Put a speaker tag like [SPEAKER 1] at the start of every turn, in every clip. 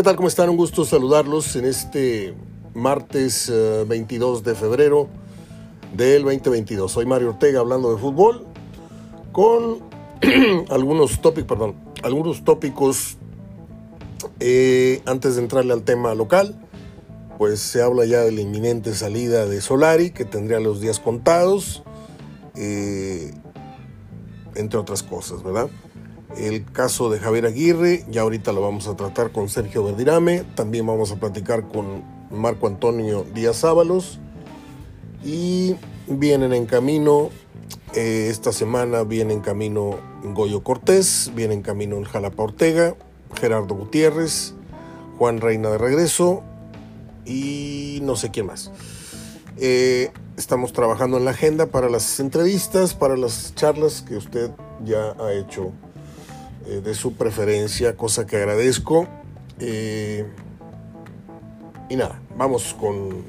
[SPEAKER 1] ¿Qué tal? ¿Cómo están? Un gusto saludarlos en este martes 22 eh, de febrero del 2022. Soy Mario Ortega hablando de fútbol con algunos tópicos, perdón, algunos tópicos eh, antes de entrarle al tema local. Pues se habla ya de la inminente salida de Solari, que tendría los días contados, eh, entre otras cosas, ¿verdad? El caso de Javier Aguirre, ya ahorita lo vamos a tratar con Sergio Verdirame, también vamos a platicar con Marco Antonio Díaz Ábalos y vienen en camino, eh, esta semana viene en camino Goyo Cortés, viene en camino el Jalapa Ortega, Gerardo Gutiérrez, Juan Reina de regreso y no sé quién más. Eh, estamos trabajando en la agenda para las entrevistas, para las charlas que usted ya ha hecho eh, de su preferencia, cosa que agradezco. Eh, y nada, vamos con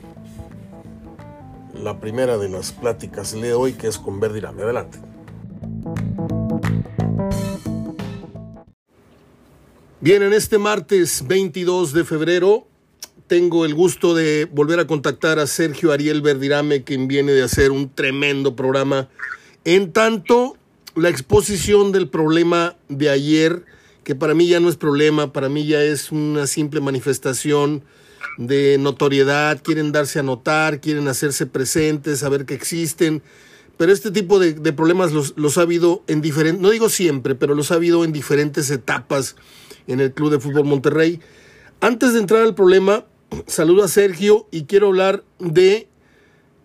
[SPEAKER 1] la primera de las pláticas de hoy, que es con Verdirame. Adelante. Bien, en este martes 22 de febrero tengo el gusto de volver a contactar a Sergio Ariel Verdirame, quien viene de hacer un tremendo programa en tanto la exposición del problema de ayer, que para mí ya no es problema, para mí ya es una simple manifestación de notoriedad, quieren darse a notar, quieren hacerse presentes, saber que existen, pero este tipo de, problemas los, los, ha habido en diferentes, no digo siempre, pero los ha habido en diferentes etapas en el Club de Fútbol Monterrey. Antes de entrar al problema, saludo a Sergio y quiero hablar de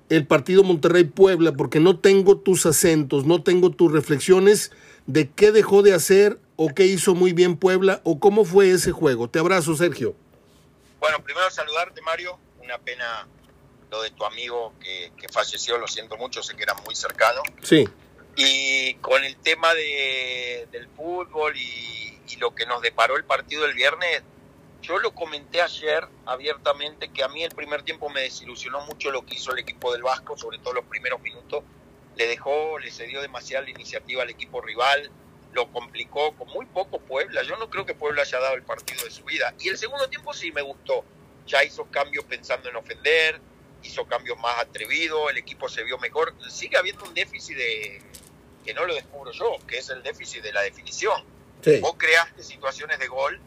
[SPEAKER 1] el partido Monterrey-Puebla porque no tengo tus acentos, no tengo tus reflexiones de qué dejó de hacer o qué hizo muy bien Puebla o cómo fue ese juego. Te abrazo, Sergio.
[SPEAKER 2] Bueno, primero saludarte, Mario. Una pena lo de tu amigo que, falleció, lo siento mucho, sé que era muy cercano.
[SPEAKER 1] Sí.
[SPEAKER 2] Y con el tema de, del fútbol y, y lo que nos deparó el partido del viernes, yo lo comenté ayer abiertamente que a mí el primer tiempo me desilusionó mucho lo que hizo el equipo del Vasco, sobre todo los primeros minutos. Le dejó, le cedió demasiada iniciativa al equipo rival, lo complicó con muy poco Puebla. Yo no creo que Puebla haya dado el partido de su vida. Y el segundo tiempo sí me gustó. Ya hizo cambios pensando en ofender, hizo cambios más atrevidos, el equipo se vio mejor. Sigue habiendo un déficit de que no lo descubro yo, que es el déficit de la definición. Vos creaste situaciones de gol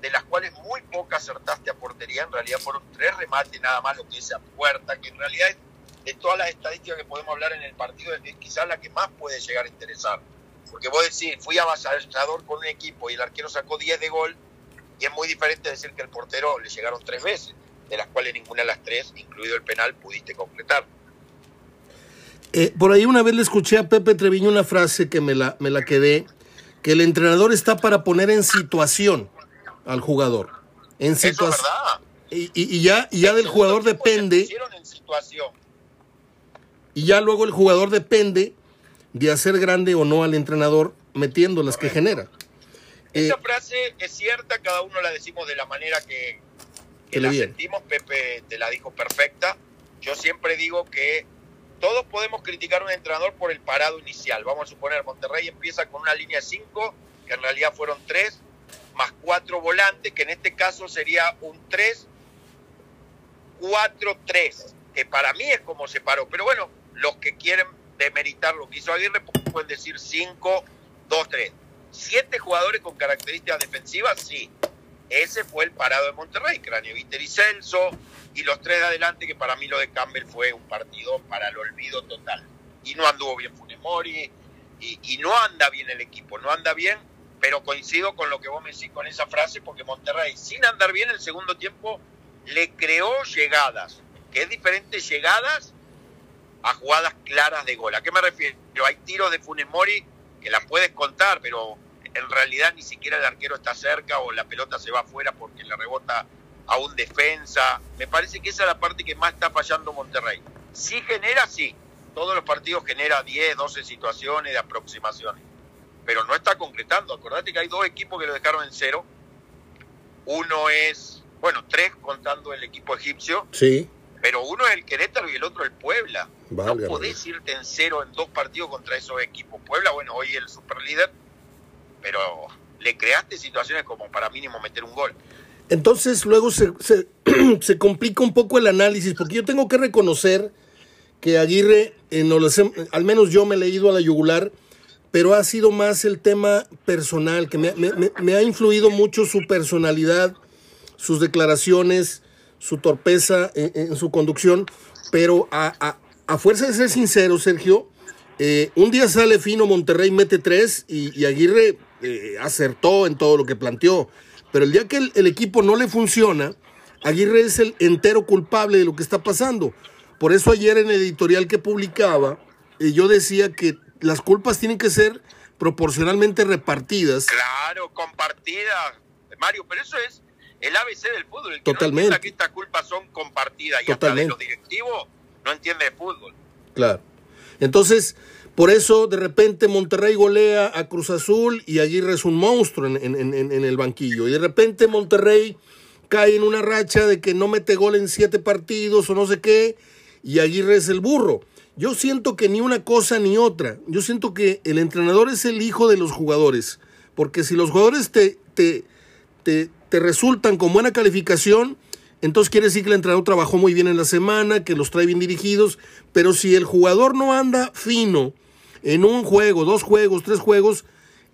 [SPEAKER 2] de las cuales muy pocas acertaste a portería, en realidad fueron tres remates nada más lo que es a puerta, que en realidad de todas las estadísticas que podemos hablar en el partido es quizás la que más puede llegar a interesar. Porque vos decís, fui avasallador con un equipo y el arquero sacó 10 de gol, y es muy diferente decir que el portero le llegaron tres veces, de las cuales ninguna de las tres, incluido el penal, pudiste completar.
[SPEAKER 1] Eh, por ahí una vez le escuché a Pepe Treviño una frase que me la, me la quedé, que el entrenador está para poner en situación al jugador.
[SPEAKER 2] En situación.
[SPEAKER 1] Y, y, ya, y ya del jugador depende. Y ya luego el jugador depende de hacer grande o no al entrenador metiendo las que genera.
[SPEAKER 2] Esa eh, frase es cierta, cada uno la decimos de la manera que, que la sentimos. Pepe te la dijo perfecta. Yo siempre digo que todos podemos criticar a un entrenador por el parado inicial. Vamos a suponer, Monterrey empieza con una línea 5, que en realidad fueron 3, más cuatro volantes, que en este caso sería un 3-4-3, que para mí es como se paró. Pero bueno, los que quieren demeritar lo que hizo Aguirre pueden decir 5-2-3. Siete jugadores con características defensivas, sí. Ese fue el parado de Monterrey, Víter y Celso, y los tres de adelante, que para mí lo de Campbell fue un partido para el olvido total. Y no anduvo bien Funes Mori, y, y no anda bien el equipo, no anda bien pero coincido con lo que vos me decís con esa frase, porque Monterrey, sin andar bien el segundo tiempo, le creó llegadas, que es diferente llegadas a jugadas claras de gol. ¿A qué me refiero? Hay tiros de Funes Mori que las puedes contar, pero en realidad ni siquiera el arquero está cerca o la pelota se va afuera porque le rebota a un defensa. Me parece que esa es la parte que más está fallando Monterrey. Sí genera, sí. Todos los partidos genera 10, 12 situaciones de aproximaciones pero no está concretando. Acordate que hay dos equipos que lo dejaron en cero. Uno es, bueno, tres contando el equipo egipcio.
[SPEAKER 1] Sí.
[SPEAKER 2] Pero uno es el Querétaro y el otro el Puebla. no podés irte en cero en dos partidos contra esos equipos. Puebla, bueno, hoy el superlíder, pero le creaste situaciones como para mínimo meter un gol.
[SPEAKER 1] Entonces luego se, se, complica un poco el análisis, porque yo tengo que reconocer que Aguirre, en al menos yo me he leído a la yugular, pero ha sido más el tema personal, que me, ha influido mucho su personalidad, sus declaraciones, su torpeza en, su conducción, pero a, fuerza de ser sincero, Sergio, eh, un día sale fino Monterrey, mete tres y, Aguirre eh, acertó en todo lo que planteó. Pero el día que el, equipo no le funciona, Aguirre es el entero culpable de lo que está pasando. Por eso ayer en el editorial que publicaba, eh, yo decía que las culpas tienen que ser proporcionalmente repartidas.
[SPEAKER 2] Claro, compartidas, Mario, pero eso es el ABC del fútbol. El
[SPEAKER 1] que Totalmente.
[SPEAKER 2] No que estas culpas son compartidas y Totalmente. hasta de los directivos no entiende de fútbol.
[SPEAKER 1] Claro. Entonces, por eso de repente Monterrey golea a Cruz Azul y Aguirre es un monstruo en, en, el banquillo. Y de repente Monterrey cae en una racha de que no mete gol en siete partidos o no sé qué, y Aguirre es el burro. Yo siento que ni una cosa ni otra. Yo siento que el entrenador es el hijo de los jugadores. Porque si los jugadores te, te, te, te resultan con buena calificación, entonces quiere decir que el entrenador trabajó muy bien en la semana, que los trae bien dirigidos. Pero si el jugador no anda fino, en un juego, dos juegos, tres juegos,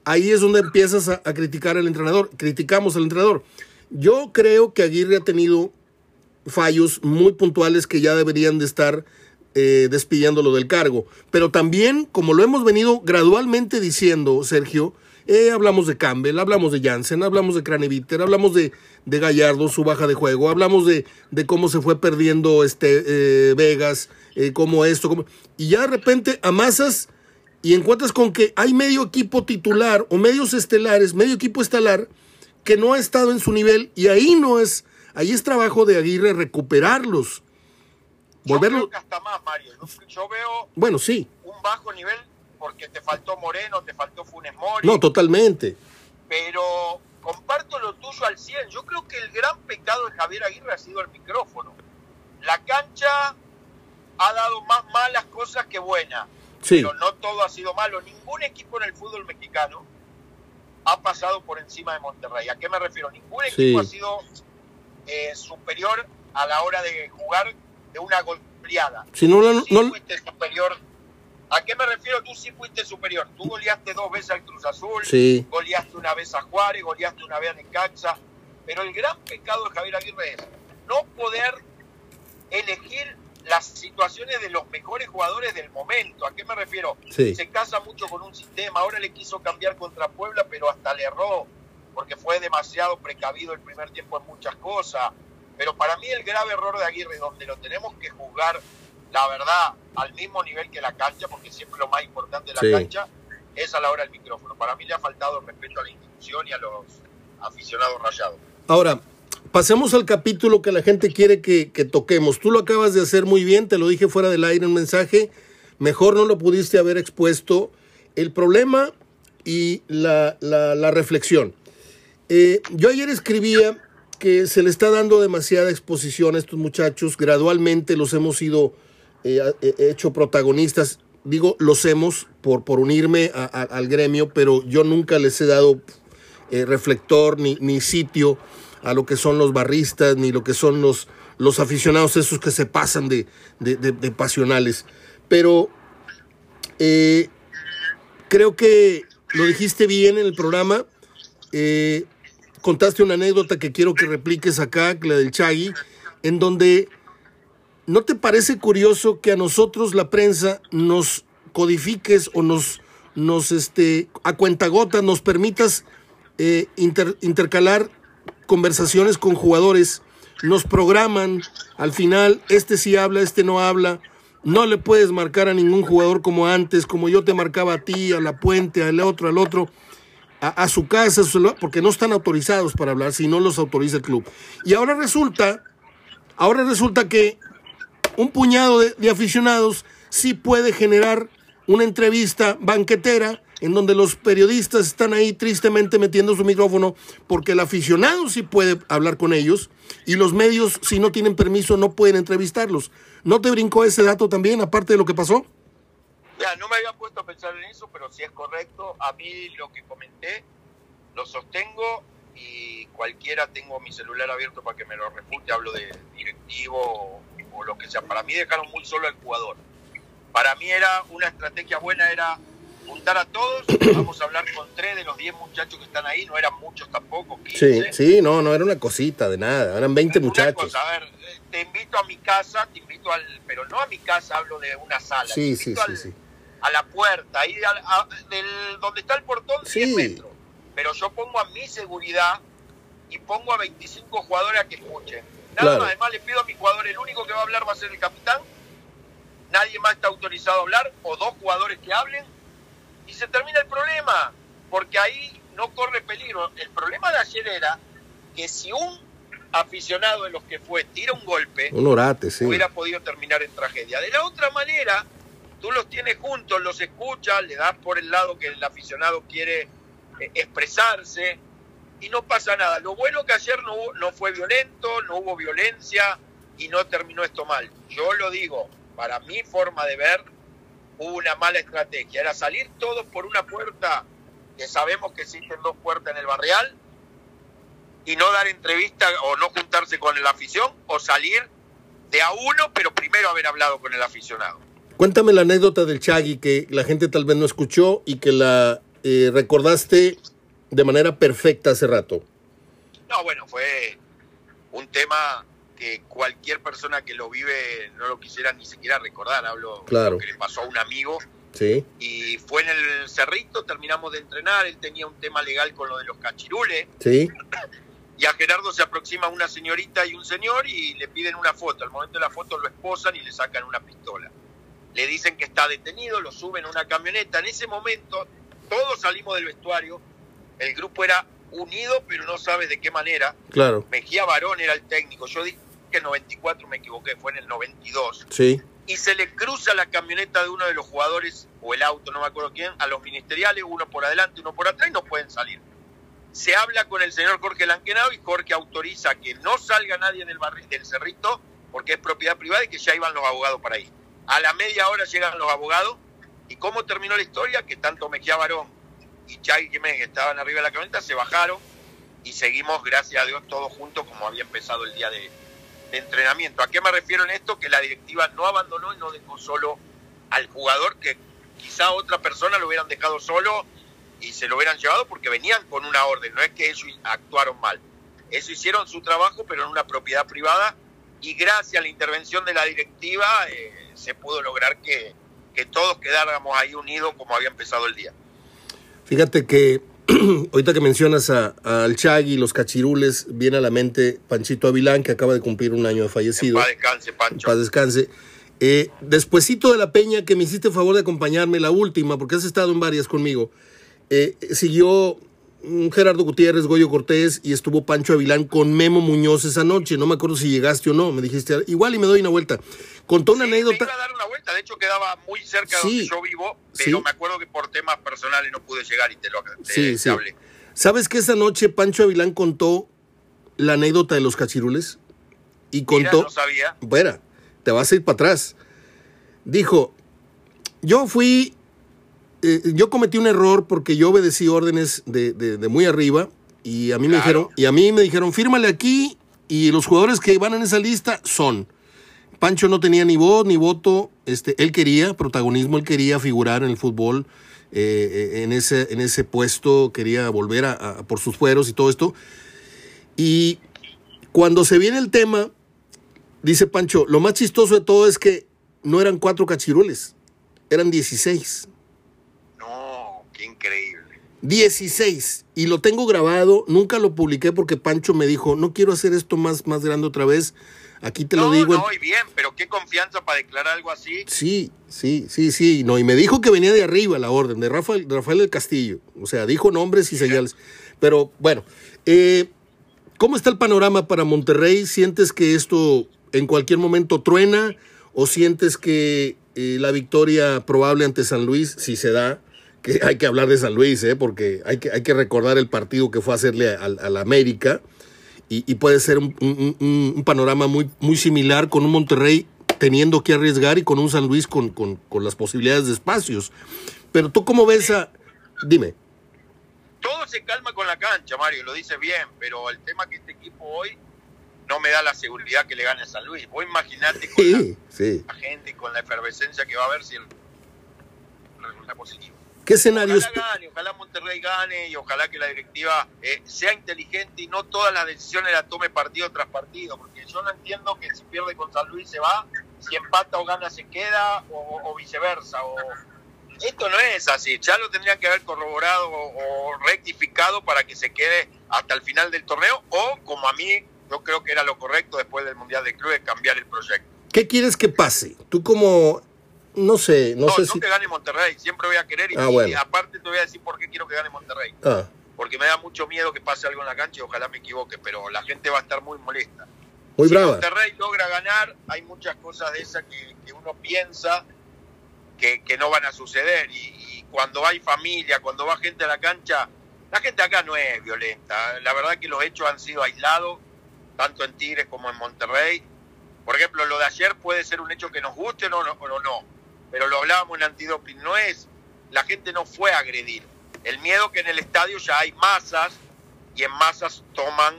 [SPEAKER 1] ahí es donde empiezas a, criticar al entrenador. Criticamos al entrenador. Yo creo que Aguirre ha tenido fallos muy puntuales que ya deberían de estar eh, despidiéndolo del cargo. Pero también, como lo hemos venido gradualmente diciendo, Sergio, eh, hablamos de Campbell, hablamos de Jansen, hablamos de Craneviter, hablamos de, de, Gallardo, su baja de juego, hablamos de, de cómo se fue perdiendo este eh, Vegas, eh, cómo esto, cómo... y ya de repente amasas y encuentras con que hay medio equipo titular o medios estelares, medio equipo estelar que no ha estado en su nivel y ahí no es, ahí es trabajo de Aguirre recuperarlos.
[SPEAKER 2] Volverlo. Yo creo que hasta más, Mario. Yo veo
[SPEAKER 1] bueno, sí.
[SPEAKER 2] un bajo nivel porque te faltó Moreno, te faltó Funes Mori.
[SPEAKER 1] No, totalmente.
[SPEAKER 2] Pero comparto lo tuyo al 100. Yo creo que el gran pecado de Javier Aguirre ha sido el micrófono. La cancha ha dado más malas cosas que buenas. Pero no todo ha sido malo. Ningún equipo en el fútbol mexicano ha pasado por encima de Monterrey. ¿A qué me refiero? Ningún equipo ha sido eh, superior a la hora de jugar de una goleada.
[SPEAKER 1] Si no, no, sí
[SPEAKER 2] fuiste superior. ¿A qué me refiero? Tú sí fuiste superior. Tú goleaste dos veces al Cruz Azul,
[SPEAKER 1] sí.
[SPEAKER 2] goleaste una vez a Juárez, goleaste una vez a Necaxa. Pero el gran pecado de Javier Aguirre es no poder elegir las situaciones de los mejores jugadores del momento. ¿A qué me refiero? Se casa mucho con un sistema, ahora le quiso cambiar contra Puebla, pero hasta le erró, porque fue demasiado precavido el primer tiempo en muchas cosas. Pero para mí el grave error de Aguirre, donde lo tenemos que juzgar, la verdad, al mismo nivel que la cancha, porque siempre lo más importante de la cancha, es a la hora del micrófono. Para mí le ha faltado respeto a la institución y a los aficionados rayados.
[SPEAKER 1] Ahora, pasemos al capítulo que la gente quiere que, toquemos. Tú lo acabas de hacer muy bien, te lo dije fuera del aire en mensaje. Mejor no lo pudiste haber expuesto. El problema y la, reflexión. Eh, yo ayer escribía que se le está dando demasiada exposición a estos muchachos. Gradualmente los hemos ido eh, eh, hecho protagonistas. Digo, los hemos por, por unirme al gremio, pero yo nunca les he dado reflector ni, ni sitio a lo que son los barristas, ni lo que son los, los aficionados esos que se pasan de, pasionales. Pero eh, creo que lo dijiste bien en el programa. Eh, contaste una anécdota que quiero que repliques acá, la del Chagui, en donde ¿no te parece curioso que a nosotros la prensa nos codifiques o nos, nos este, a cuentagotas nos permitas eh, intercalar conversaciones con jugadores, nos programan, al final este sí habla, este no habla, no le puedes marcar a ningún jugador como antes, como yo te marcaba a ti, a la puente, al otro, al otro, a, su casa, porque no están autorizados para hablar, si no los autoriza el club. Y ahora resulta, ahora resulta que un puñado de aficionados sí puede generar una entrevista banquetera en donde los periodistas están ahí tristemente metiendo su micrófono porque el aficionado sí puede hablar con ellos y los medios, si no tienen permiso, no pueden entrevistarlos. ¿No te brincó ese dato también, aparte de lo que pasó?
[SPEAKER 2] Ya, no me había puesto a pensar en eso, pero si es correcto. A mí lo que comenté lo sostengo y cualquiera tengo mi celular abierto para que me lo refute, hablo de directivo o, o lo que sea. Para mí dejaron muy solo al jugador. Para mí era una estrategia buena, era juntar a todos, vamos a hablar con tres de los diez muchachos que están ahí, no eran muchos tampoco.
[SPEAKER 1] 15. Sí, sí, no, no era una cosita de nada, eran 20
[SPEAKER 2] Una
[SPEAKER 1] muchachos.
[SPEAKER 2] cosa, a ver, eh, te invito a mi casa, te invito al, pero no a mi casa, hablo de una sala.
[SPEAKER 1] Sí,
[SPEAKER 2] te
[SPEAKER 1] sí, sí,
[SPEAKER 2] al-
[SPEAKER 1] sí.
[SPEAKER 2] A la puerta, ahí a- del, donde está el portón,
[SPEAKER 1] Sí.
[SPEAKER 2] 10 metros. Pero yo pongo a mi seguridad y pongo a 25 jugadores a que escuchen. Nada
[SPEAKER 1] Claro.
[SPEAKER 2] más, además le pido a mi jugador, el único que va a hablar va a ser el capitán. Nadie más está autorizado a hablar, o dos jugadores que hablen, y se termina el problema, porque ahí no corre peligro. El problema de ayer era que si un aficionado de los que fue tira un golpe,
[SPEAKER 1] Un orate, sí.
[SPEAKER 2] hubiera podido terminar en tragedia. De la otra manera, tú los tienes juntos, los escuchas, le das por el lado que el aficionado quiere eh, expresarse y no pasa nada. Lo bueno que ayer no, no fue violento, no hubo violencia y no terminó esto mal. Yo lo digo, para mi forma de ver, hubo una mala estrategia. Era salir todos por una puerta, que sabemos que existen dos puertas en el barrial, y no dar entrevista o no juntarse con la afición, o salir de a uno, pero primero haber hablado con el aficionado.
[SPEAKER 1] Cuéntame la anécdota del Chagui que la gente tal vez no escuchó y que la eh, recordaste de manera perfecta hace rato.
[SPEAKER 2] No, bueno, fue un tema que cualquier persona que lo vive no lo quisiera ni siquiera recordar. Hablo
[SPEAKER 1] Claro.
[SPEAKER 2] de lo que le pasó a un amigo
[SPEAKER 1] Sí,
[SPEAKER 2] y fue en el Cerrito, terminamos de entrenar, él tenía un tema legal con lo de los cachirules
[SPEAKER 1] sí,
[SPEAKER 2] y a Gerardo se aproxima una señorita y un señor y le piden una foto. Al momento de la foto lo esposan y le sacan una pistola. Le dicen que está detenido, lo suben a una camioneta. En ese momento todos salimos del vestuario, el grupo era unido pero no sabes de qué manera.
[SPEAKER 1] claro,
[SPEAKER 2] Mejía Barón era el técnico. Yo dije que el 94 me equivoqué, fue en el 92.
[SPEAKER 1] sí,
[SPEAKER 2] Y se le cruza la camioneta de uno de los jugadores, o el auto, no me acuerdo quién, a los ministeriales, uno por adelante, uno por atrás, y no pueden salir. Se habla con el señor Jorge Lanquenado y Jorge autoriza que no salga nadie del, barri- del cerrito, porque es propiedad privada y que ya iban los abogados para ahí. A la media hora llegan los abogados, y cómo terminó la historia, que tanto Mejía Barón y Chay Jiménez, estaban arriba de la camioneta, se bajaron y seguimos, gracias a Dios, todos juntos como había empezado el día de, de entrenamiento. ¿A qué me refiero en esto? Que la directiva no abandonó y no dejó solo al jugador, que quizá otra persona lo hubieran dejado solo y se lo hubieran llevado porque venían con una orden, no es que ellos actuaron mal. Eso hicieron su trabajo, pero en una propiedad privada y gracias a la intervención de la directiva eh, se pudo lograr que, que todos quedáramos ahí unidos como había empezado el día.
[SPEAKER 1] Fíjate que ahorita que mencionas a- al Chagui, los cachirules, viene a la mente Panchito Avilán, que acaba de cumplir un año de fallecido.
[SPEAKER 2] Paz descanse, Pancho.
[SPEAKER 1] Paz descanse. Eh, despuesito de la peña, que me hiciste favor de acompañarme, la última, porque has estado en varias conmigo, eh, siguió Gerardo Gutiérrez, Goyo Cortés y estuvo Pancho Avilán con Memo Muñoz esa noche. No me acuerdo si llegaste o no, me dijiste, igual y me doy una vuelta. Contó una
[SPEAKER 2] Sí, me
[SPEAKER 1] anécdota.
[SPEAKER 2] iba a dar una vuelta, de hecho quedaba muy cerca de
[SPEAKER 1] Sí.
[SPEAKER 2] donde yo vivo, pero
[SPEAKER 1] Sí.
[SPEAKER 2] me acuerdo que por temas personales no pude llegar y te lo te-
[SPEAKER 1] Sí,
[SPEAKER 2] te
[SPEAKER 1] sí.
[SPEAKER 2] hablé.
[SPEAKER 1] ¿Sabes que esa noche Pancho Avilán contó la anécdota de los cachirules? Y
[SPEAKER 2] Mira,
[SPEAKER 1] contó.
[SPEAKER 2] no sabía.
[SPEAKER 1] Bueno, te vas a ir para atrás. Dijo, yo fui, eh, yo cometí un error porque yo obedecí órdenes de, de- de muy arriba y a mí me
[SPEAKER 2] Claro.
[SPEAKER 1] dijeron, y a mí me dijeron, fírmale aquí y los jugadores que van en esa lista son. Pancho no tenía ni voz ni voto, este, él quería protagonismo, él quería figurar en el fútbol, eh, eh, en, ese, en ese puesto, quería volver a, a- por sus fueros y todo esto. Y cuando se viene el tema, dice Pancho, lo más chistoso de todo es que no eran cuatro cachirules, eran 16.
[SPEAKER 2] No, qué increíble.
[SPEAKER 1] 16. Y lo tengo grabado, nunca lo publiqué porque Pancho me dijo, no quiero hacer esto más, más grande otra vez. Aquí te
[SPEAKER 2] no,
[SPEAKER 1] lo digo.
[SPEAKER 2] no, y bien, pero qué confianza para declarar algo así.
[SPEAKER 1] Sí, sí, sí, sí. No, y me dijo que venía de arriba la orden, de Rafael, Rafael del Castillo. O sea, dijo nombres y señales. Pero bueno, eh, ¿cómo está el panorama para Monterrey? ¿Sientes que esto en cualquier momento truena? ¿O sientes que eh, la victoria probable ante San Luis, si se da, que hay que hablar de San Luis, eh, porque hay que, hay que recordar el partido que fue a hacerle al al América? Y, y puede ser un, un- un- un panorama muy, muy similar con un Monterrey teniendo que arriesgar y con un San Luis con, con- con las posibilidades de espacios. Pero tú cómo ves a... Dime.
[SPEAKER 2] Todos se calma con la cancha, Mario, lo dice bien, pero el tema que este equipo hoy no me da la seguridad que le gane a San Luis. Vos imaginate con la, gente y con la efervescencia que va a haber si el resultado positivo.
[SPEAKER 1] ¿Qué escenario
[SPEAKER 2] ojalá gane, ojalá Monterrey gane y ojalá que la directiva eh, sea inteligente y no todas las decisiones las tome partido tras partido, porque yo no entiendo que si pierde con San Luis se va, si empata o gana se queda o, viceversa. O... Esto no es así, ya lo tendrían que haber corroborado o, o rectificado para que se quede hasta el final del torneo o como a mí yo creo que era lo correcto después del Mundial de Clubes cambiar el proyecto.
[SPEAKER 1] ¿Qué quieres que pase? Tú como no sé, no, sé
[SPEAKER 2] si... que gane Monterrey, siempre voy a querer y, ah, aparte te voy a decir por qué quiero que gane Monterrey. Ah. Porque me da mucho miedo que pase algo en la cancha y ojalá me equivoque, pero la gente va a estar muy molesta.
[SPEAKER 1] Muy si
[SPEAKER 2] Monterrey logra ganar, hay muchas cosas de esas que, uno piensa que, no van a suceder y, cuando hay familia, cuando va gente a la cancha, la gente acá no es violenta. La verdad que los hechos han sido aislados, tanto en Tigres como en Monterrey. Por ejemplo, lo de ayer puede ser un hecho que nos guste o no, o no pero lo hablábamos en antidoping, no es, la gente no fue a agredir. El miedo que en el estadio ya hay masas y en masas toman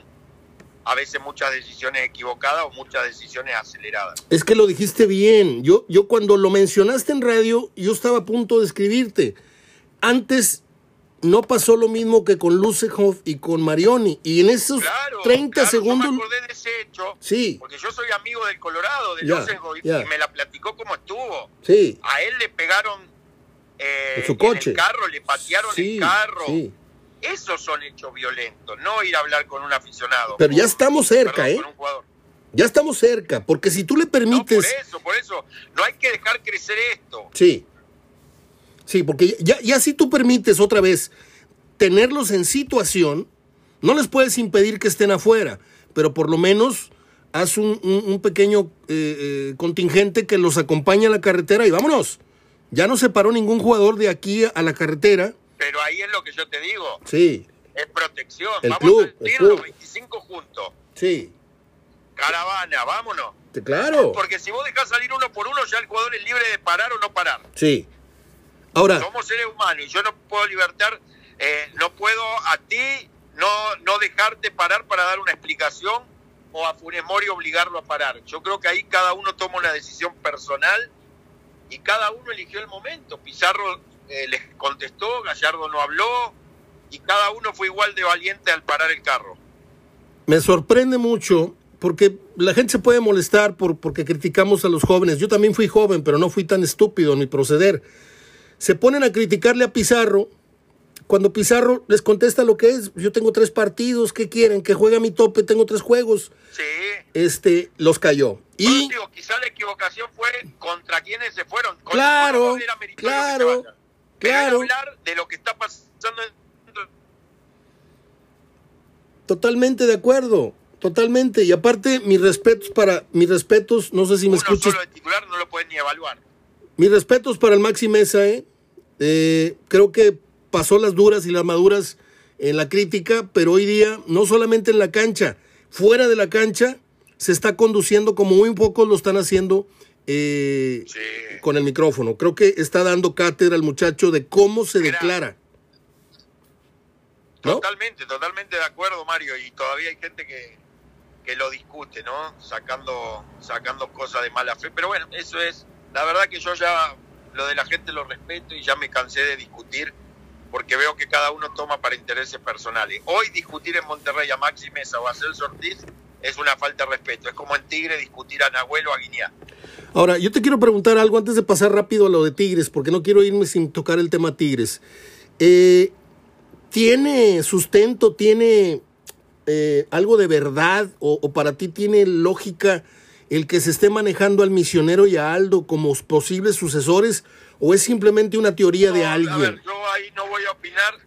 [SPEAKER 2] a veces muchas decisiones equivocadas o muchas decisiones aceleradas.
[SPEAKER 1] Es que lo dijiste bien. Yo, yo cuando lo mencionaste en radio, yo estaba a punto de escribirte. Antes no pasó lo mismo que con Lucehoff y con Marioni. Y en esos 30 segundos. Yo
[SPEAKER 2] me acordé de ese hecho.
[SPEAKER 1] Sí.
[SPEAKER 2] Porque yo soy amigo del Colorado, de Lucehoff, y me la platicó como estuvo.
[SPEAKER 1] Sí.
[SPEAKER 2] A él le pegaron
[SPEAKER 1] eh, su coche.
[SPEAKER 2] el carro, le patearon el carro. Sí. Esos son hechos violentos, no ir a hablar con un aficionado.
[SPEAKER 1] Pero ya estamos cerca, ¿eh? Ya estamos cerca, porque si tú le permites. por
[SPEAKER 2] eso, por eso. No hay que dejar crecer esto.
[SPEAKER 1] Sí. Sí, porque ya, ya si tú permites otra vez tenerlos en situación, no les puedes impedir que estén afuera, pero por lo menos haz un, pequeño eh, eh, contingente que los acompañe a la carretera y vámonos. Ya no se paró ningún jugador de aquí a la carretera.
[SPEAKER 2] Pero ahí es lo que yo te digo.
[SPEAKER 1] Sí.
[SPEAKER 2] Es protección.
[SPEAKER 1] El
[SPEAKER 2] Vamos
[SPEAKER 1] club,
[SPEAKER 2] a los 25 juntos.
[SPEAKER 1] Sí.
[SPEAKER 2] Caravana, vámonos.
[SPEAKER 1] Claro.
[SPEAKER 2] Porque si vos dejás salir uno por uno, ya el jugador es libre de parar o no parar.
[SPEAKER 1] Sí. Ahora.
[SPEAKER 2] Somos seres humanos y yo no puedo libertar, eh, no puedo a ti no, no dejarte parar para dar una explicación o a Funes Mori obligarlo a parar. Yo creo que ahí cada uno toma una decisión personal y cada uno eligió el momento. Pizarro eh, les contestó, Gallardo no habló y cada uno fue igual de valiente al parar el carro.
[SPEAKER 1] Me sorprende mucho porque la gente se puede molestar por, porque criticamos a los jóvenes. Yo también fui joven, pero no fui tan estúpido en mi proceder se ponen a criticarle a Pizarro. Cuando Pizarro les contesta lo que es, yo tengo tres partidos, ¿qué quieren? Que juegue a mi tope, tengo tres juegos.
[SPEAKER 2] Sí.
[SPEAKER 1] Este, los cayó. Y
[SPEAKER 2] quizá la equivocación fue contra quienes se fueron.
[SPEAKER 1] claro, claro, claro.
[SPEAKER 2] hablar de lo que está pasando.
[SPEAKER 1] Totalmente de acuerdo. Totalmente. Y aparte, mis respetos para, mis respetos, no sé si me escuchas.
[SPEAKER 2] solo de titular no lo pueden ni evaluar.
[SPEAKER 1] Mis respetos para el Maxi Mesa, ¿eh? ¿eh? creo que pasó las duras y las maduras en la crítica, pero hoy día, no solamente en la cancha, fuera de la cancha, se está conduciendo como muy pocos lo están haciendo eh, con el micrófono. Creo que está dando cátedra al muchacho de cómo se declara.
[SPEAKER 2] Totalmente, totalmente de acuerdo, Mario. Y todavía hay gente que, que lo discute, ¿no? Sacando, sacando cosas de mala fe. Pero bueno, eso es la verdad que yo ya lo de la gente lo respeto y ya me cansé de discutir porque veo que cada uno toma para intereses personales. Hoy discutir en Monterrey a Maxi Mesa o a Celso Ortiz es una falta de respeto. Es como en Tigre discutir a Nahuel o a Guiñá.
[SPEAKER 1] Ahora, yo te quiero preguntar algo antes de pasar rápido a lo de Tigres, porque no quiero irme sin tocar el tema Tigres. Eh, ¿Tiene sustento, tiene eh, algo de verdad o, para ti tiene lógica el que se esté manejando al misionero y a Aldo como posibles sucesores o es simplemente una teoría de alguien? A ver,
[SPEAKER 2] yo ahí no voy a opinar,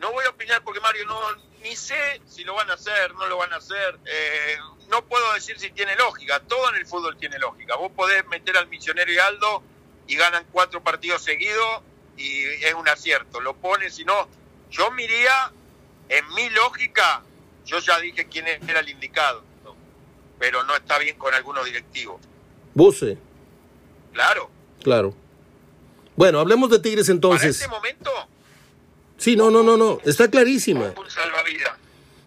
[SPEAKER 2] no voy a opinar porque Mario no ni sé si lo van a hacer, no lo van a hacer. Eh, no puedo decir si tiene lógica. Todo en el fútbol tiene lógica. Vos podés meter al misionero y Aldo y ganan cuatro partidos seguidos y es un acierto. Lo pones, si no, yo miría en mi lógica. Yo ya dije quién era el indicado pero no está bien con algunos directivos.
[SPEAKER 1] Buse.
[SPEAKER 2] Claro.
[SPEAKER 1] Claro. Bueno, hablemos de Tigres entonces.
[SPEAKER 2] En este momento,
[SPEAKER 1] Sí, no, no, no, no, está clarísima.
[SPEAKER 2] Un salvavidas.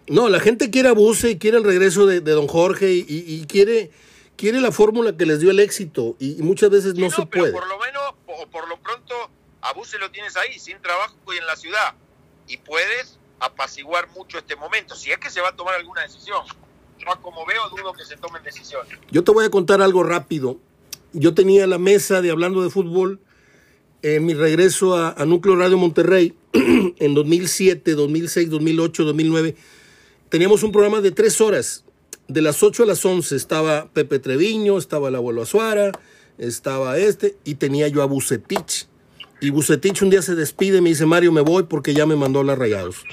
[SPEAKER 1] No, la gente quiere a Buse, quiere el regreso de, de don Jorge y, y quiere, quiere la fórmula que les dio el éxito y, y muchas veces no, se
[SPEAKER 2] pero
[SPEAKER 1] puede.
[SPEAKER 2] por lo menos, o por lo pronto, a Buse lo tienes ahí, sin trabajo y en la ciudad. Y puedes apaciguar mucho este momento, si es que se va a tomar alguna decisión. Yo como veo, dudo que se tomen decisiones.
[SPEAKER 1] Yo te voy a contar algo rápido. Yo tenía la mesa de hablando de fútbol en mi regreso a, a Núcleo Radio Monterrey en 2007, 2006, 2008, 2009. Teníamos un programa de tres horas. De las 8 a las 11 estaba Pepe Treviño, estaba el abuelo Azuara, estaba este y tenía yo a Bucetich. Y Bucetich un día se despide, me dice, Mario, me voy porque ya me mandó a las Rayados.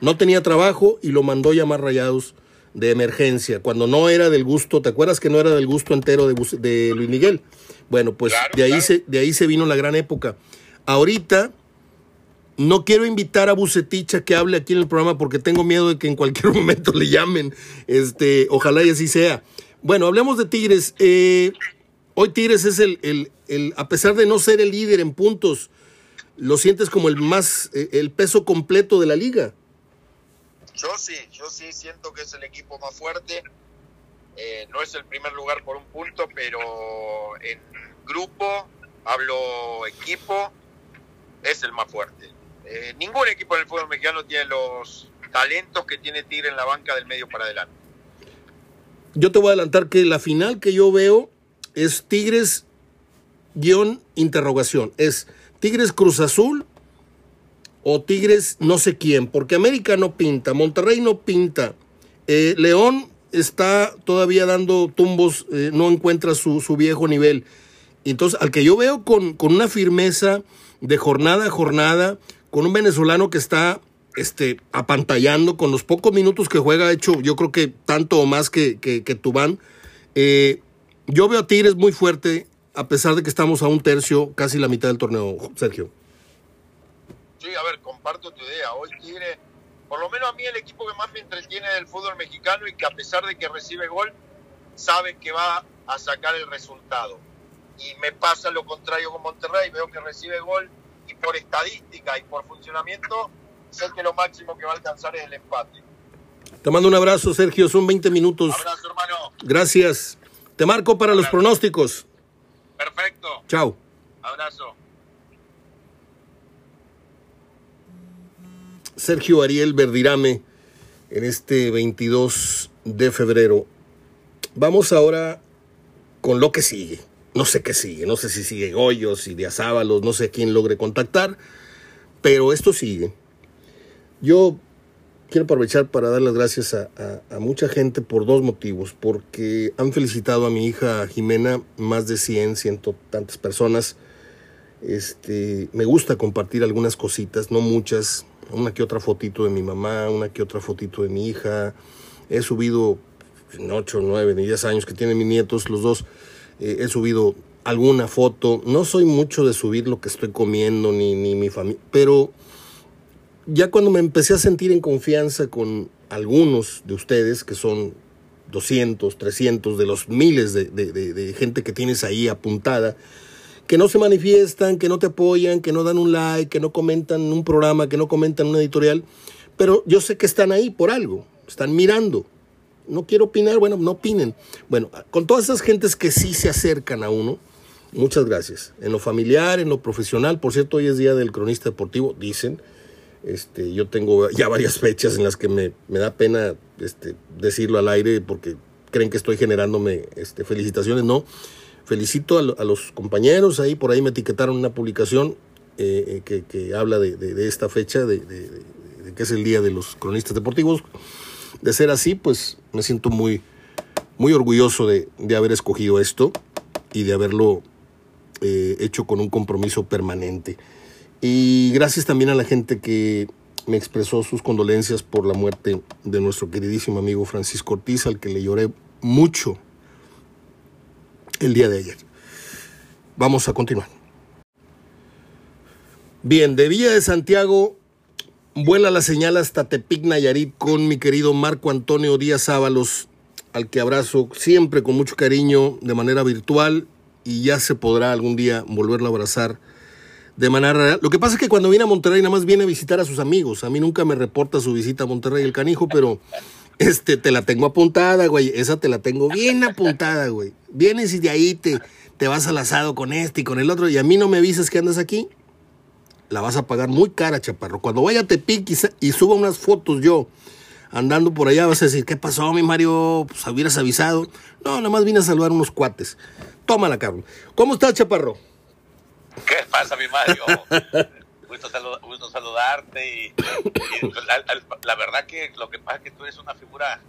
[SPEAKER 1] No tenía trabajo y lo mandó llamar Rayados de emergencia, cuando no era del gusto, ¿te acuerdas que no era del gusto entero de, Luis Miguel? Bueno, pues
[SPEAKER 2] Claro,
[SPEAKER 1] de, ahí
[SPEAKER 2] claro.
[SPEAKER 1] se, de ahí se vino la gran época. Ahorita no quiero invitar a Bucetich a que hable aquí en el programa porque tengo miedo de que en cualquier momento le llamen. Este, ojalá y así sea. Bueno, hablemos de Tigres. Eh, hoy Tigres es el, el, el, a pesar de no ser el líder en puntos, lo sientes como el más, eh, el peso completo de la liga.
[SPEAKER 2] Yo sí, yo sí siento que es el equipo más fuerte. Eh, no es el primer lugar por un punto, pero en grupo, hablo equipo, es el más fuerte. Eh, ningún equipo en el fútbol mexicano tiene los talentos que tiene Tigre en la banca del medio para adelante.
[SPEAKER 1] Yo te voy a adelantar que la final que yo veo es Tigres interrogación. Es Tigres Cruz Azul o Tigres no sé quién, porque América no pinta, Monterrey no pinta, eh, León está todavía dando tumbos, eh, no encuentra su, su viejo nivel. Entonces, al que yo veo con, con una firmeza de jornada a jornada, con un venezolano que está este, apantallando con los pocos minutos que juega, hecho yo creo que tanto o más que, que, que Tubán. Eh, yo veo a Tigres muy fuerte, a pesar de que estamos a un tercio, casi la mitad del torneo, Sergio.
[SPEAKER 2] Sí, a ver, comparto tu idea. Hoy Tigre, por lo menos a mí el equipo que más me entretiene del fútbol mexicano y que a pesar de que recibe gol, sabe que va a sacar el resultado. Y me pasa lo contrario con Monterrey, veo que recibe gol y por estadística y por funcionamiento, sé que lo máximo que va a alcanzar es el empate.
[SPEAKER 1] Te mando un abrazo, Sergio, son 20 minutos.
[SPEAKER 2] Abrazo, hermano.
[SPEAKER 1] Gracias. Te marco para los pronósticos.
[SPEAKER 2] Perfecto.
[SPEAKER 1] Chao.
[SPEAKER 2] Abrazo.
[SPEAKER 1] Sergio Ariel Verdirame en este 22 de febrero. Vamos ahora con lo que sigue. No sé qué sigue, no sé si sigue Goyos, si de Azábalos, no sé quién logre contactar, pero esto sigue. Yo quiero aprovechar para dar las gracias a, a- a mucha gente por dos motivos. Porque han felicitado a mi hija Jimena, más de 100, ciento tantas personas. Este, me gusta compartir algunas cositas, no muchas, una que otra fotito de mi mamá, una que otra fotito de mi hija. He subido en 8, 9, ni 10 años que tienen mis nietos, los dos, eh, he subido alguna foto. No soy mucho de subir lo que estoy comiendo ni, ni mi familia, pero ya cuando me empecé a sentir en confianza con algunos de ustedes, que son 200, 300 de los miles de gente que tienes ahí apuntada, que no se manifiestan, que no te apoyan, que no dan un like, que no comentan un programa, que no comentan una editorial, pero yo sé que están ahí por algo, están mirando. No quiero opinar, bueno, no opinen. Bueno, con todas esas gentes que sí se acercan a uno, muchas gracias. En lo familiar, en lo profesional, por cierto, hoy es día del cronista deportivo, dicen. Este, yo tengo ya varias fechas en las que me, me da pena este, decirlo al aire porque creen que estoy generándome este, felicitaciones. No, felicito a, lo- a los compañeros ahí, por ahí me etiquetaron una publicación eh, eh, que, habla de, esta fecha, de, de- que es el día de los cronistas deportivos. De ser así, pues me siento muy, muy orgulloso de, de haber escogido esto y de haberlo eh, hecho con un compromiso permanente. Y gracias también a la gente que me expresó sus condolencias por la muerte de nuestro queridísimo amigo Francisco Ortiz, al que le lloré mucho el día de ayer. Vamos a continuar. Bien, de Villa de Santiago vuela la señal hasta Tepic Nayarit con mi querido Marco Antonio Díaz Ábalos, al que abrazo siempre con mucho cariño de manera virtual y ya se podrá algún día volverlo a abrazar de manera real. Lo que pasa es que cuando viene a Monterrey nada más viene a visitar a sus amigos. A mí nunca me reporta su visita a Monterrey el canijo, pero este te la tengo apuntada, güey. Esa te la tengo bien apuntada, güey. Vienes y de ahí te, te vas al asado con este y con el otro y a mí no me avisas que andas aquí. La vas a pagar muy cara, chaparro. Cuando vaya a Tepic y, y suba unas fotos yo andando por allá, vas a decir, ¿qué pasó, mi Mario? Pues hubieras avisado. No, nada más vine a saludar unos cuates. Tómala, cabrón. ¿Cómo estás, chaparro?
[SPEAKER 3] ¿Qué pasa, mi Mario? Gusto, saludarte y, la, verdad que lo que pasa es que tú eres una figura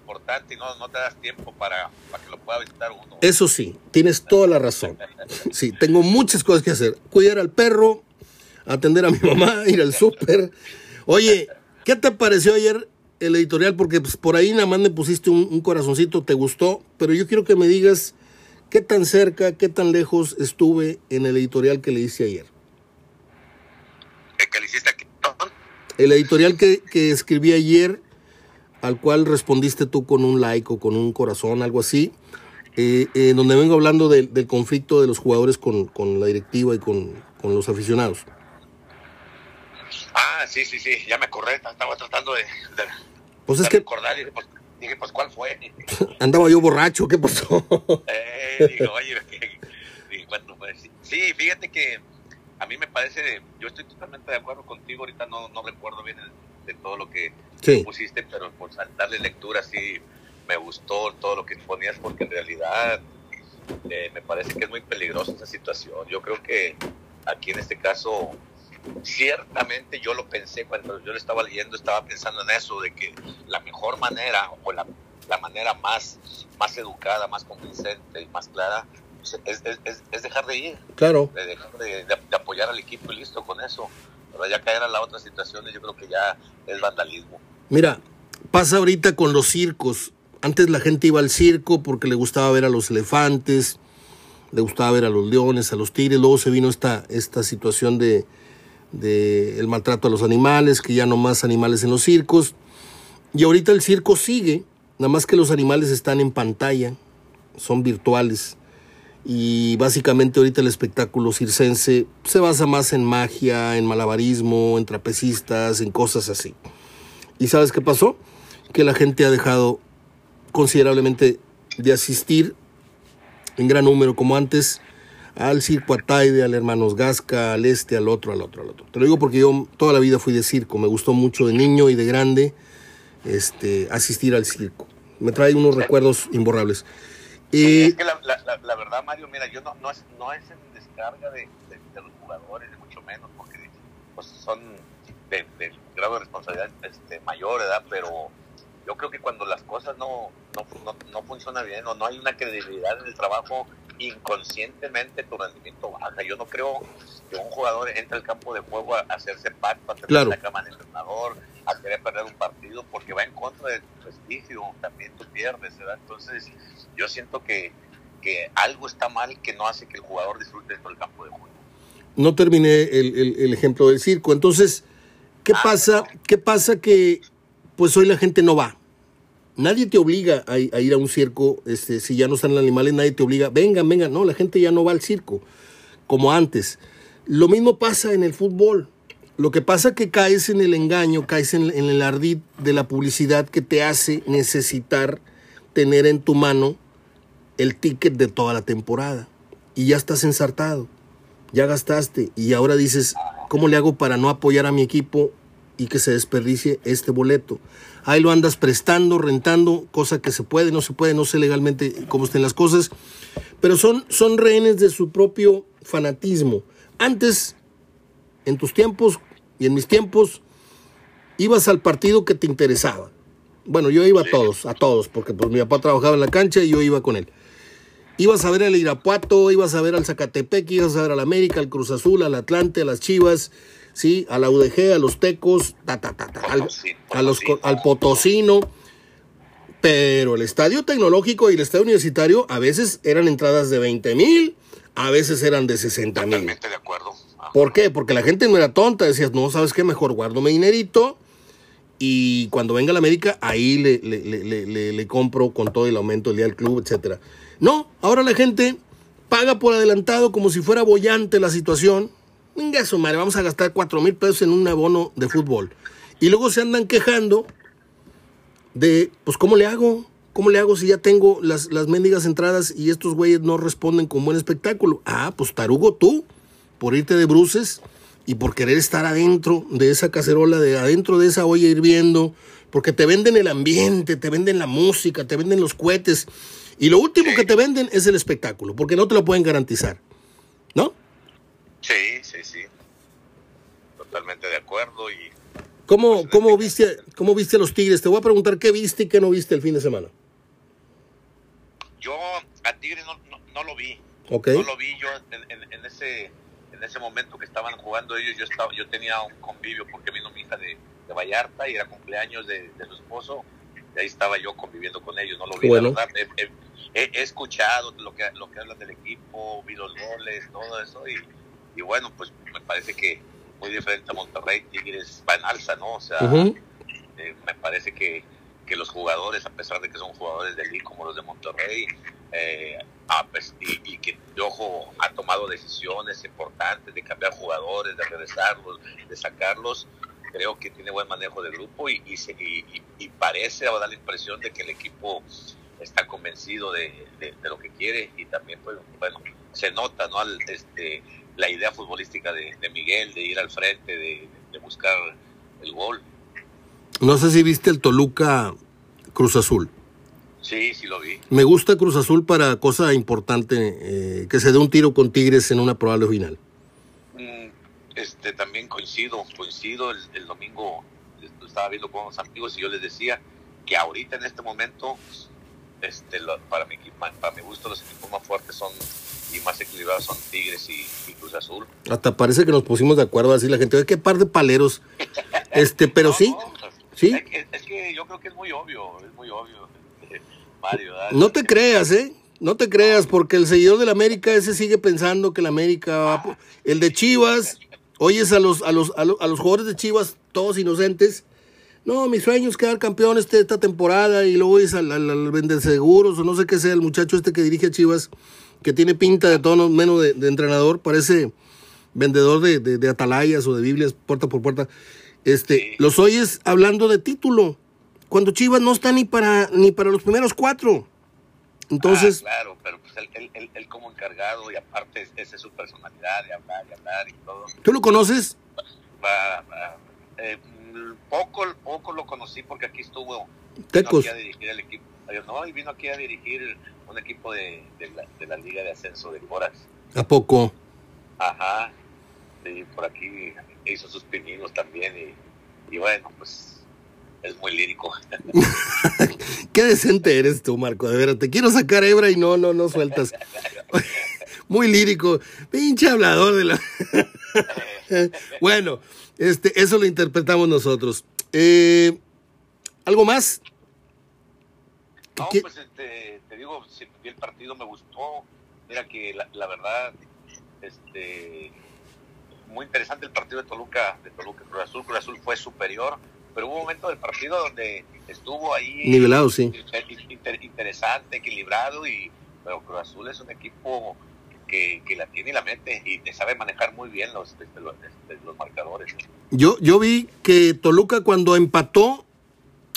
[SPEAKER 3] importante y no, no te das tiempo para, para, que lo pueda visitar uno.
[SPEAKER 1] Eso sí, tienes toda la razón. Sí, tengo muchas cosas que hacer. Cuidar al perro, atender a mi mamá, ir al súper. Oye, ¿qué te pareció ayer el editorial? Porque pues, por ahí nada más me pusiste un, un corazoncito, te gustó, pero yo quiero que me digas ¿Qué tan cerca, qué tan lejos estuve en el editorial que le hice ayer?
[SPEAKER 3] ¿Qué le hiciste aquí?
[SPEAKER 1] El editorial que, que escribí ayer, al cual respondiste tú con un like o con un corazón, algo así, eh, eh, donde vengo hablando del conflicto de los jugadores con, con la directiva y con, con, los aficionados.
[SPEAKER 3] Ah, sí, sí, sí, ya me acordé, estaba tratando de, de,
[SPEAKER 1] pues es que,
[SPEAKER 3] recordar y pues, dije, pues, ¿cuál fue?
[SPEAKER 1] Andaba yo borracho, ¿qué pasó?
[SPEAKER 3] Eh, digo, oye, bueno, pues, sí, fíjate que a mí me parece, yo estoy totalmente de acuerdo contigo, ahorita no, no recuerdo bien de todo lo que pusiste, pero por darle lectura sí me gustó todo lo que ponías, porque en realidad eh, me parece que es muy peligrosa esa situación. Yo creo que aquí en este caso ciertamente yo lo pensé cuando yo lo estaba leyendo, estaba pensando en eso, de que la mejor manera o la, la manera más, más educada, más convincente y más clara es, es, es, dejar de ir.
[SPEAKER 1] Claro.
[SPEAKER 3] De dejar de, de, apoyar al equipo y listo con eso. Pero ya caer a la otra situación yo creo que ya es vandalismo.
[SPEAKER 1] Mira, pasa ahorita con los circos. Antes la gente iba al circo porque le gustaba ver a los elefantes, le gustaba ver a los leones, a los tigres. Luego se vino esta, esta situación de, del el maltrato a los animales, que ya no más animales en los circos. Y ahorita el circo sigue, nada más que los animales están en pantalla, son virtuales. Y básicamente ahorita el espectáculo circense se basa más en magia, en malabarismo, en trapecistas, en cosas así. ¿Y sabes qué pasó? Que la gente ha dejado considerablemente de asistir en gran número como antes al circo Ataide, al Hermanos Gasca, al este, al otro, al otro, al otro. Te lo digo porque yo toda la vida fui de circo, me gustó mucho de niño y de grande este, asistir al circo. Me trae unos recuerdos imborrables.
[SPEAKER 3] Y... Es que la, la, la, verdad, Mario, mira, yo no, no, es, no es en descarga de, de, los jugadores, de mucho menos, porque pues, son de, de, grado de responsabilidad este, mayor, edad, pero yo creo que cuando las cosas no, no, no, no funcionan bien o no hay una credibilidad en el trabajo, inconscientemente tu rendimiento baja. Yo no creo que un jugador entre al campo de juego a hacerse pacto, a tener
[SPEAKER 1] claro.
[SPEAKER 3] la cama del entrenador, a querer perder un partido, porque va en contra de tu prestigio, también tú pierdes, ¿verdad? Entonces, yo siento que, que algo está mal que no hace que el jugador disfrute dentro del campo de juego.
[SPEAKER 1] No terminé el, el, el ejemplo del circo, entonces, ¿qué ah, pasa? ¿Qué pasa que pues hoy la gente no va? Nadie te obliga a, ir a un circo, este, si ya no están los animales, nadie te obliga, vengan, vengan, no, la gente ya no va al circo, como antes. Lo mismo pasa en el fútbol. Lo que pasa es que caes en el engaño, caes en, en el ardid de la publicidad que te hace necesitar tener en tu mano el ticket de toda la temporada. Y ya estás ensartado, ya gastaste, y ahora dices, ¿cómo le hago para no apoyar a mi equipo y que se desperdicie este boleto? ahí lo andas prestando, rentando, cosa que se puede, no se puede, no sé legalmente cómo estén las cosas, pero son, son rehenes de su propio fanatismo. Antes, en tus tiempos y en mis tiempos, ibas al partido que te interesaba. Bueno, yo iba a todos, a todos, porque pues mi papá trabajaba en la cancha y yo iba con él. Ibas a ver al Irapuato, ibas a ver al Zacatepec, ibas a ver al América, al Cruz Azul, al Atlante, a las Chivas, ¿sí? A la UDG, a los Tecos, ta, ta, ta, al, a los, al Potosino. Pero el estadio tecnológico y el estadio universitario a veces eran entradas de 20 mil, a veces eran de 60 mil.
[SPEAKER 3] Totalmente de acuerdo.
[SPEAKER 1] ¿Por qué? Porque la gente no era tonta, decías, no, ¿sabes qué? Mejor guardo mi dinerito y cuando venga la América, ahí le, le, le, le, le compro con todo el aumento del día del club, etcétera. No, ahora la gente paga por adelantado como si fuera bollante la situación venga su madre, vamos a gastar cuatro mil pesos en un abono de fútbol. Y luego se andan quejando de, pues, ¿cómo le hago? ¿Cómo le hago si ya tengo las, las mendigas entradas y estos güeyes no responden con buen espectáculo? Ah, pues tarugo tú, por irte de bruces y por querer estar adentro de esa cacerola, de adentro de esa olla hirviendo, porque te venden el ambiente, te venden la música, te venden los cohetes. Y lo último que te venden es el espectáculo, porque no te lo pueden garantizar. ¿No?
[SPEAKER 3] Sí, sí, sí. Totalmente de acuerdo. y
[SPEAKER 1] ¿Cómo, cómo, viste, ¿Cómo viste a los Tigres? Te voy a preguntar qué viste y qué no viste el fin de semana.
[SPEAKER 3] Yo a Tigres no, no, lo vi.
[SPEAKER 1] Okay.
[SPEAKER 3] No lo vi yo en, ese en ese momento que estaban jugando ellos. Yo estaba yo tenía un convivio porque vino mi hija de, de Vallarta y era cumpleaños de, su esposo. Y ahí estaba yo conviviendo con ellos. No lo vi.
[SPEAKER 1] Bueno.
[SPEAKER 3] La verdad, he, escuchado lo que, lo que hablan del equipo, vi los goles, todo eso. Y, y bueno, pues me parece que muy diferente a Monterrey. Tigres va en alza, ¿no? O sea, eh, me parece que que los jugadores, a pesar de que son jugadores de liga como los de Monterrey, eh, y, que, ojo, ha tomado decisiones importantes de cambiar jugadores, de regresarlos, de sacarlos, creo que tiene buen manejo de grupo y, y, parece o da la impresión de que el equipo está convencido de, lo que quiere y también, pues, bueno, se nota, ¿no? este, la idea futbolística de, Miguel de ir al frente, de buscar el gol.
[SPEAKER 1] No sé si viste el Toluca Cruz Azul.
[SPEAKER 3] Sí, sí lo vi.
[SPEAKER 1] Me gusta Cruz Azul para cosa importante, eh, que se dé un tiro con Tigres en una probable final.
[SPEAKER 3] Mm, este, también coincido, coincido. El, domingo estaba viendo con unos amigos y yo les decía que ahorita en este momento, este, para, mi, para mi gusto, los equipos más fuertes son y más equilibrados son Tigres y, Cruz Azul.
[SPEAKER 1] Hasta parece que nos pusimos de acuerdo así la gente. Qué par de paleros. este, pero sí. ¿Sí?
[SPEAKER 3] Es que, yo creo que es muy obvio, es muy obvio, Mario.
[SPEAKER 1] No te creas, ¿eh? No te creas, porque el seguidor del América ese sigue pensando que el América va El de Chivas, oyes a los, a los, a los, jugadores de Chivas, todos inocentes. No, mi sueño es quedar campeón este, esta temporada y luego oyes al, al, vender seguros o no sé qué sea, el muchacho este que dirige a Chivas, que tiene pinta de todo menos de, entrenador, parece vendedor de, de, atalayas o de Biblias puerta por puerta. Este, los oyes hablando de título, cuando Chivas no está ni para ni para los primeros cuatro. Entonces,
[SPEAKER 3] ah, claro, pero pues él, como encargado y aparte esa es su personalidad de hablar y hablar y todo.
[SPEAKER 1] ¿Tú lo conoces?
[SPEAKER 3] Eh, poco, poco lo conocí porque aquí estuvo.
[SPEAKER 1] Tecos.
[SPEAKER 3] Vino aquí a dirigir el equipo. No, y vino aquí a dirigir un equipo de, la, de la Liga de Ascenso de Coras.
[SPEAKER 1] ¿A poco?
[SPEAKER 3] Ajá. Y por aquí hizo sus pininos también y, bueno, pues es muy lírico.
[SPEAKER 1] Qué decente eres tú, Marco, de verdad. Te quiero sacar hebra y no, no, no sueltas. muy lírico. Pinche hablador de la... bueno, este, eso lo interpretamos nosotros. Eh, ¿Algo más?
[SPEAKER 3] No, pues este, te digo, si el partido me gustó. Mira que la, la verdad, este, muy interesante el partido de Toluca, de Toluca Cruz Azul. Cruz Azul fue superior, pero hubo un momento del partido donde estuvo ahí.
[SPEAKER 1] Nivelado, sí.
[SPEAKER 3] interesante, equilibrado, y, pero Cruz Azul es un equipo que, la tiene y la mete y te sabe manejar muy bien los, este, este, los, marcadores.
[SPEAKER 1] Yo, yo vi que Toluca cuando empató,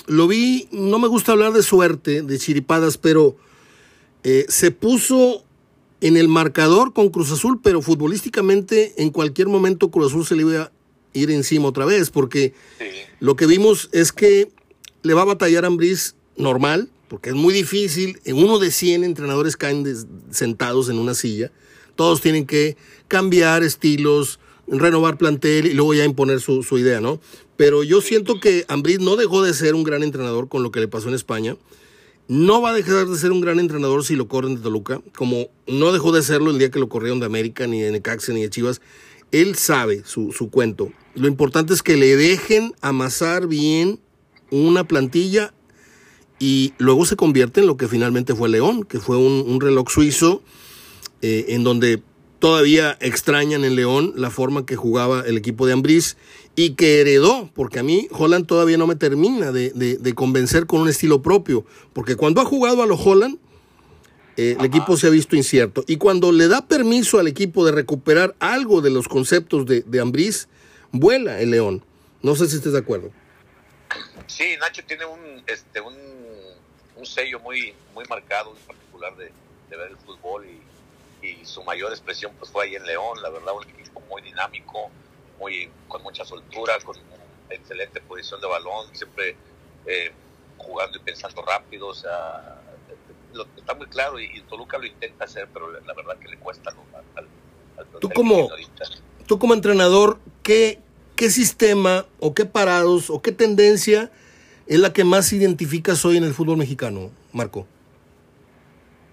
[SPEAKER 1] lo vi, no me gusta hablar de suerte, de chiripadas, pero eh, se puso en el marcador con Cruz Azul, pero futbolísticamente en cualquier momento Cruz Azul se le iba a ir encima otra vez, porque lo que vimos es que le va a batallar a Ambriz normal, porque es muy difícil, en uno de 100 entrenadores caen sentados en una silla, todos tienen que cambiar estilos, renovar plantel y luego ya imponer su, su idea, ¿no? Pero yo siento que Ambriz no dejó de ser un gran entrenador con lo que le pasó en España, no va a dejar de ser un gran entrenador si lo corren de Toluca, como no dejó de serlo el día que lo corrieron de América, ni de Necaxa, ni de Chivas. Él sabe su, cuento. Lo importante es que le dejen amasar bien una plantilla y luego se convierte en lo que finalmente fue León, que fue un, reloj suizo eh, en donde todavía extrañan en León la forma que jugaba el equipo de Ambriz y que heredó, porque a mí Holland todavía no me termina de, convencer con un estilo propio, porque cuando ha jugado a los Holland, eh, el equipo se ha visto incierto. Y cuando le da permiso al equipo de recuperar algo de los conceptos de, de Ambriz, vuela el León. No sé si estés de acuerdo.
[SPEAKER 3] Sí, Nacho tiene un, este, un, un sello muy, muy marcado, en particular de, de ver el fútbol y, su mayor expresión pues fue ahí en León, la verdad, un equipo muy dinámico, muy con mucha soltura, con excelente posición de balón, siempre eh, jugando y pensando rápido, o sea, está muy claro y, Toluca lo intenta hacer, pero la verdad que le cuesta al,
[SPEAKER 1] ¿Tú como, tú como entrenador, ¿qué, ¿qué sistema o qué parados o qué tendencia es la que más identificas hoy en el fútbol mexicano, Marco?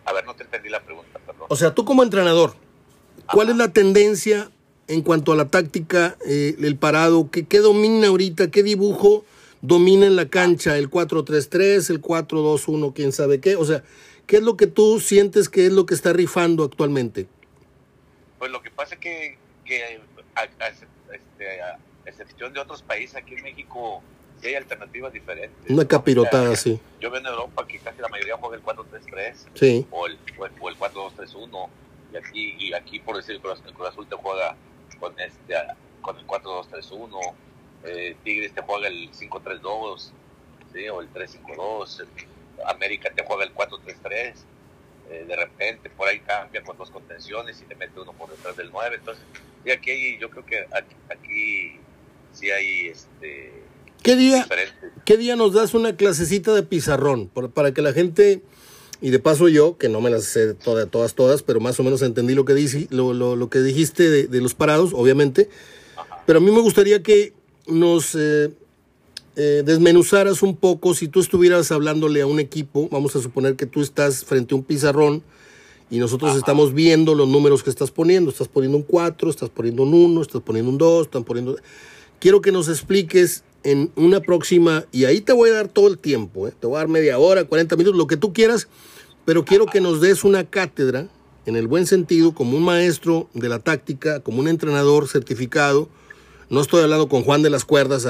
[SPEAKER 3] A ver, no te entendí la pregunta, perdón.
[SPEAKER 1] O sea, tú como entrenador, ¿cuál es la tendencia en cuanto a la táctica, eh, el parado? ¿qué, ¿Qué domina ahorita? ¿Qué dibujo domina en la cancha? ¿El 4-3-3, el 4-2-1, quién sabe qué? O sea, ¿qué es lo que tú sientes que es lo que está rifando actualmente?
[SPEAKER 3] Pues lo que pasa es que, que a, este, excepción de otros países, aquí en México sí hay alternativas diferentes.
[SPEAKER 1] Una capirotada, sí.
[SPEAKER 3] Yo veo en Europa que casi la mayoría juega el 4-3-3
[SPEAKER 1] sí.
[SPEAKER 3] o el, o el 4-2-3-1 y aquí, y aquí por decir el Cruz, Azul te juega con, este, con el 4-2-3-1, eh, Tigres te juega el 5-3-2 ¿sí? o el 3-5-2, América te juega el 4-3-3 eh, de repente por ahí cambia con dos contenciones y te mete uno por detrás del 9. Entonces, y aquí yo creo que aquí, aquí sí hay este.
[SPEAKER 1] ¿Qué día, ¿Qué día nos das una clasecita de pizarrón? para que la gente, y de paso yo, que no me las sé todas, todas, todas, pero más o menos entendí lo que, dice, lo, lo, lo que dijiste de, de, los parados, obviamente. Pero a mí me gustaría que nos eh, eh, desmenuzaras un poco, si tú estuvieras hablándole a un equipo, vamos a suponer que tú estás frente a un pizarrón y nosotros estamos viendo los números que estás poniendo, estás poniendo un 4, estás poniendo un 1, estás poniendo un 2, están poniendo... Quiero que nos expliques en una próxima, y ahí te voy a dar todo el tiempo, ¿eh? te voy a dar media hora, 40 minutos, lo que tú quieras, pero quiero que nos des una cátedra, en el buen sentido, como un maestro de la táctica, como un entrenador certificado, no estoy hablando con Juan de las Cuerdas,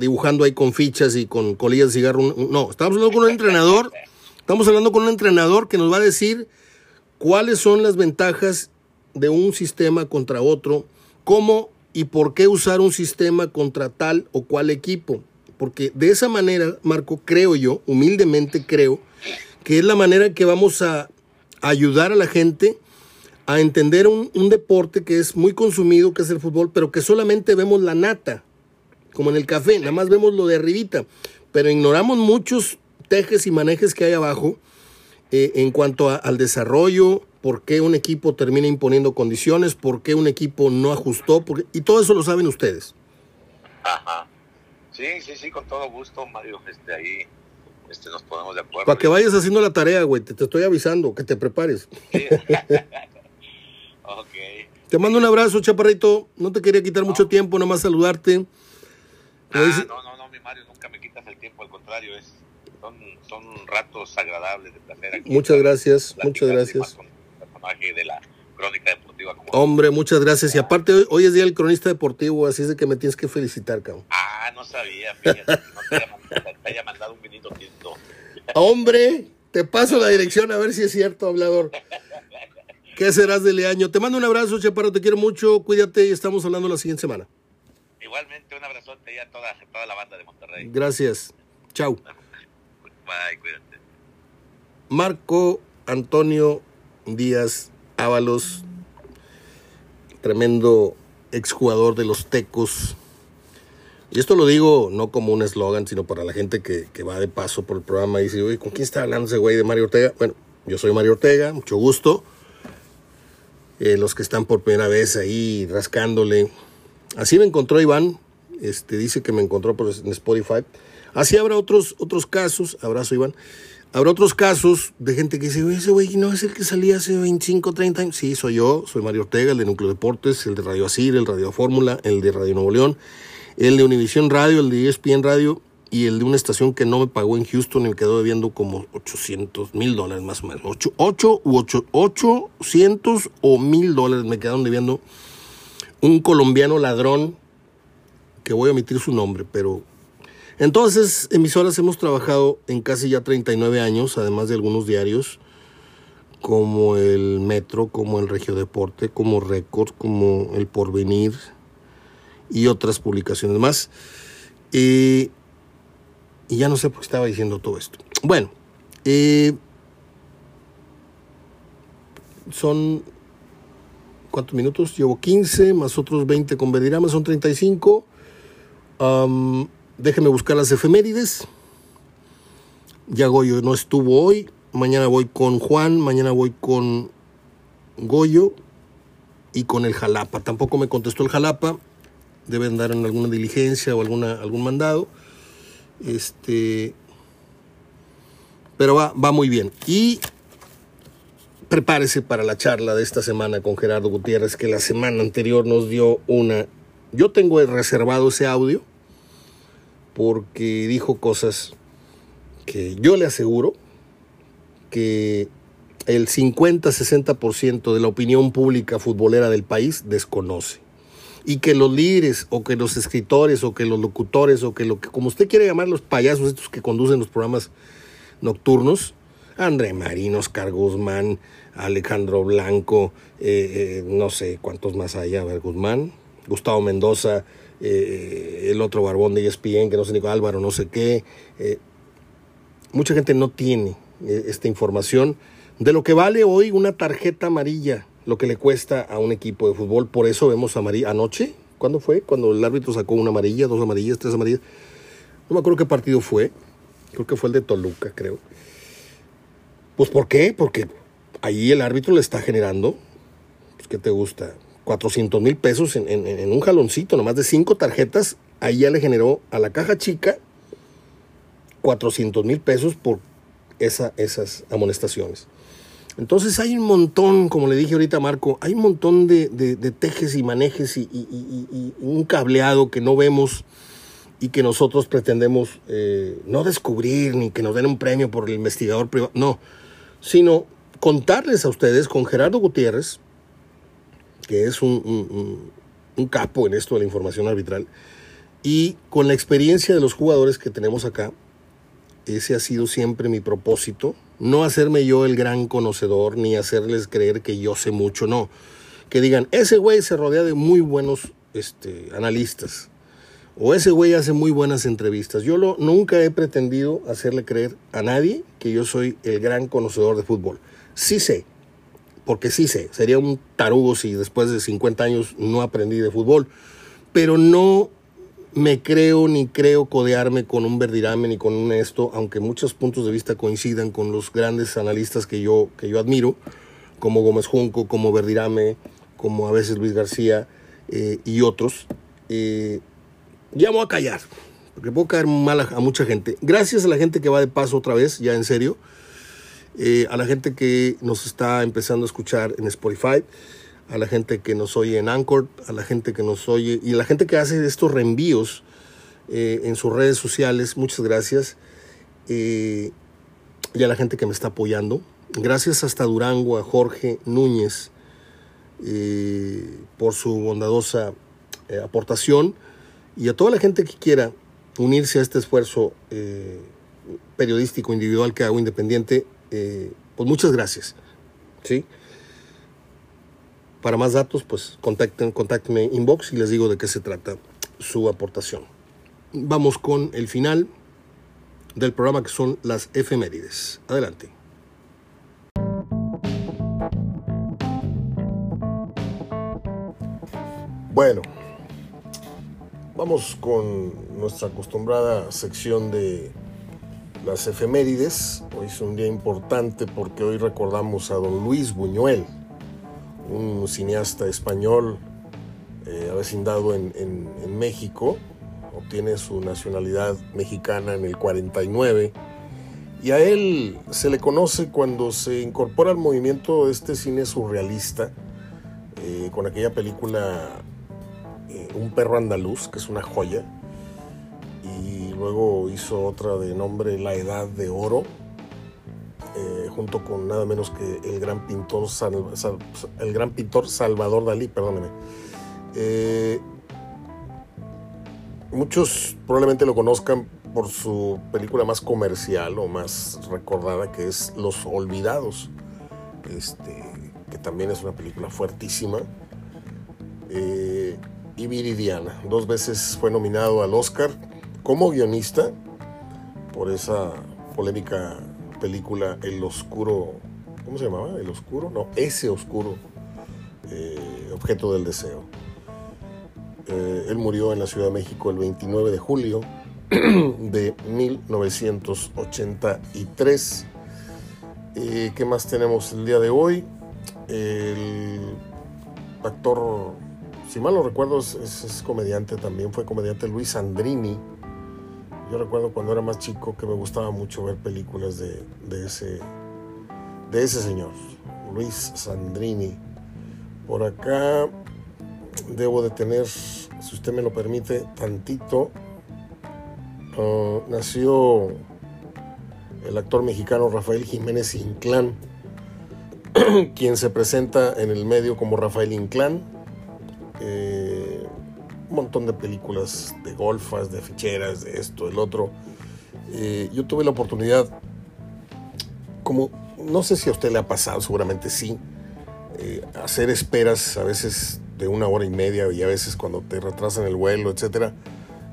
[SPEAKER 1] dibujando ahí con fichas y con colillas de cigarro. No, estamos hablando con un entrenador. Estamos hablando con un entrenador que nos va a decir cuáles son las ventajas de un sistema contra otro, cómo y por qué usar un sistema contra tal o cual equipo. Porque de esa manera, Marco, creo yo, humildemente creo, que es la manera que vamos a ayudar a la gente a entender un, deporte que es muy consumido, que es el fútbol, pero que solamente vemos la nata, como en el café, nada más vemos lo de arribita, pero ignoramos muchos tejes y manejes que hay abajo eh, en cuanto al desarrollo, por qué un equipo termina imponiendo condiciones, por qué un equipo no ajustó, y todo eso lo saben ustedes.
[SPEAKER 3] Ajá. Sí, sí, sí, con todo gusto, Mario, este, ahí este, nos ponemos de acuerdo.
[SPEAKER 1] Para que vayas haciendo la tarea, güey, te, te, estoy avisando, que te prepares. Sí. Te mando un abrazo, chaparrito. No te quería quitar mucho tiempo, nada más saludarte.
[SPEAKER 3] Ah, no, no, no, mi Mario, nunca me quitas el tiempo, al contrario, es, son, son ratos agradables de placer aquí.
[SPEAKER 1] Muchas gracias, muchas gracias.
[SPEAKER 3] De la crónica deportiva.
[SPEAKER 1] Hombre, muchas gracias. Y aparte, hoy, es día del cronista deportivo, así es de que me tienes que felicitar, cabrón.
[SPEAKER 3] Ah, no sabía, fíjate, no te haya, mandado un vinito tinto.
[SPEAKER 1] Hombre, te paso la dirección a ver si es cierto, hablador. ¿Qué serás de año? Te mando un abrazo, Chaparro, te quiero mucho, cuídate y estamos hablando la siguiente semana.
[SPEAKER 3] Igualmente, un abrazote a toda, toda la banda de Monterrey.
[SPEAKER 1] Gracias. Chau.
[SPEAKER 3] Bye, cuídate.
[SPEAKER 1] Marco Antonio Díaz Ábalos, tremendo exjugador de los Tecos. Y esto lo digo no como un eslogan, sino para la gente que, que, va de paso por el programa y dice, ¿con quién está hablando ese güey de Mario Ortega? Bueno, yo soy Mario Ortega, mucho gusto. Eh, los que están por primera vez ahí rascándole. Así me encontró Iván, este, dice que me encontró por, en Spotify. Así habrá otros, otros casos, abrazo Iván, habrá otros casos de gente que dice, ese güey no es el que salía hace 25, 30 años. Sí, soy yo, soy Mario Ortega, el de Núcleo Deportes, el de Radio Asir, el Radio Fórmula, el de Radio Nuevo León, el de Univisión Radio, el de ESPN Radio y el de una estación que no me pagó en Houston y me quedó debiendo como 800 mil dólares más o menos. 8, 8 u 8, 800 o mil dólares me quedaron debiendo un colombiano ladrón que voy a omitir su nombre, pero entonces emisoras hemos trabajado en casi ya 39 años, además de algunos diarios. como el Metro, como el Regio Deporte, como Récord, como el Porvenir y otras publicaciones más. y ya no sé por qué estaba diciendo todo esto. Bueno, eh, son ¿cuántos minutos? Llevo 15, más otros 20 con Verdirama, son 35. Um, déjenme buscar las efemérides. Ya Goyo no estuvo hoy. Mañana voy con Juan, mañana voy con Goyo y con el Jalapa. Tampoco me contestó el Jalapa. Deben dar en alguna diligencia o alguna, algún mandado. Este, pero va, va muy bien. Y prepárese para la charla de esta semana con Gerardo Gutiérrez, que la semana anterior nos dio una... Yo tengo reservado ese audio porque dijo cosas que yo le aseguro que el 50-60% de la opinión pública futbolera del país desconoce. Y que los líderes, o que los escritores, o que los locutores, o que lo que, como usted quiere llamar, los payasos estos que conducen los programas nocturnos, André Marín, Oscar Guzmán, Alejandro Blanco, eh, eh, no sé cuántos más hay, a ver, Guzmán, Gustavo Mendoza, eh, el otro barbón de ESPN, que no sé ni Álvaro, no sé qué. mucha gente no tiene esta información de lo que vale hoy una tarjeta amarilla, lo que le cuesta a un equipo de fútbol. Por eso vemos amarilla anoche. ¿Cuándo fue? Cuando el árbitro sacó una amarilla, dos amarillas, tres amarillas. No me acuerdo qué partido fue. Creo que fue el de Toluca, creo. Pues ¿por qué? Porque ahí el árbitro le está generando, pues, ¿qué te gusta? 400 mil pesos en, un jaloncito, nomás de cinco tarjetas, ahí ya le generó a la caja chica 400 mil pesos por esa, esas amonestaciones. Entonces hay un montón, como le dije ahorita Marco, hay un montón de, tejes y manejes y, un cableado que no vemos y que nosotros pretendemos eh, no descubrir ni que nos den un premio por el investigador privado, no, sino contarles a ustedes con Gerardo Gutiérrez, que es un, capo en esto de la información arbitral, y con la experiencia de los jugadores que tenemos acá, ese ha sido siempre mi propósito, no hacerme yo el gran conocedor ni hacerles creer que yo sé mucho, no, que digan, ese güey se rodea de muy buenos este, analistas, o ese güey hace muy buenas entrevistas. Yo lo, nunca he pretendido hacerle creer a nadie que yo soy el gran conocedor de fútbol. Sí sé, porque sí sé, sería un tarugo si después de 50 años no aprendí de fútbol, pero no me creo ni creo codearme con un Verdirame ni con un esto, aunque muchos puntos de vista coincidan con los grandes analistas que yo, que yo admiro, como Gómez Junco, como Verdirame, como a veces Luis García eh, y otros. Eh, llamo a callar, porque puedo caer mal a mucha gente. Gracias a la gente que va de paso otra vez, ya en serio. Eh, a la gente que nos está empezando a escuchar en Spotify, a la gente que nos oye en Anchor, a la gente que nos oye y a la gente que hace estos reenvíos eh, en sus redes sociales, muchas gracias. Eh, y a la gente que me está apoyando. Gracias hasta Durango, a Jorge Núñez, por su bondadosa aportación y a toda la gente que quiera unirse a este esfuerzo periodístico individual que hago independiente eh, pues muchas gracias. ¿sí? Para más datos, pues contacten, contáctenme inbox y les digo de qué se trata su aportación. Vamos con el final del programa que son las efemérides. Adelante. Bueno, vamos con nuestra acostumbrada sección de las efemérides. Hoy es un día importante porque hoy recordamos a don Luis Buñuel, un cineasta español eh, avecindado en, en, México. Obtiene su nacionalidad mexicana en el 49. Y a él se le conoce cuando se incorpora al movimiento de este cine surrealista, eh, con aquella película eh, Un perro andaluz, que es una joya, luego hizo otra de nombre La Edad de Oro, eh, junto con nada menos que el gran pintor, el gran pintor Salvador Dalí, perdóneme. Eh, muchos probablemente lo conozcan por su película más comercial o más recordada que es Los Olvidados. este, que también es una película fuertísima. Eh, y Viridiana, dos veces fue nominado al Oscar como guionista por esa polémica película El Oscuro, ¿cómo se llamaba? El Oscuro, no, ese Oscuro, eh, objeto del deseo. Eh, él murió en la Ciudad de México el 29 de julio de 1983. Eh, ¿Qué más tenemos el día de hoy? El actor, si mal no recuerdo, es, comediante también, fue comediante Luis Andrini. Yo recuerdo cuando era más chico que me gustaba mucho ver películas de, ese, de ese señor, Luis Sandrini. Por acá debo de tener, si usted me lo permite, tantito Ah, nació el actor mexicano Rafael Jiménez Inclán, quien se presenta en el medio como Rafael Inclán. Eh, un montón de películas de golfas, de ficheras, de esto, del otro. Eh, yo tuve la oportunidad, como no sé si a usted le ha pasado, seguramente sí, eh, hacer esperas a veces de una hora y media y a veces cuando te retrasan el vuelo, etcétera,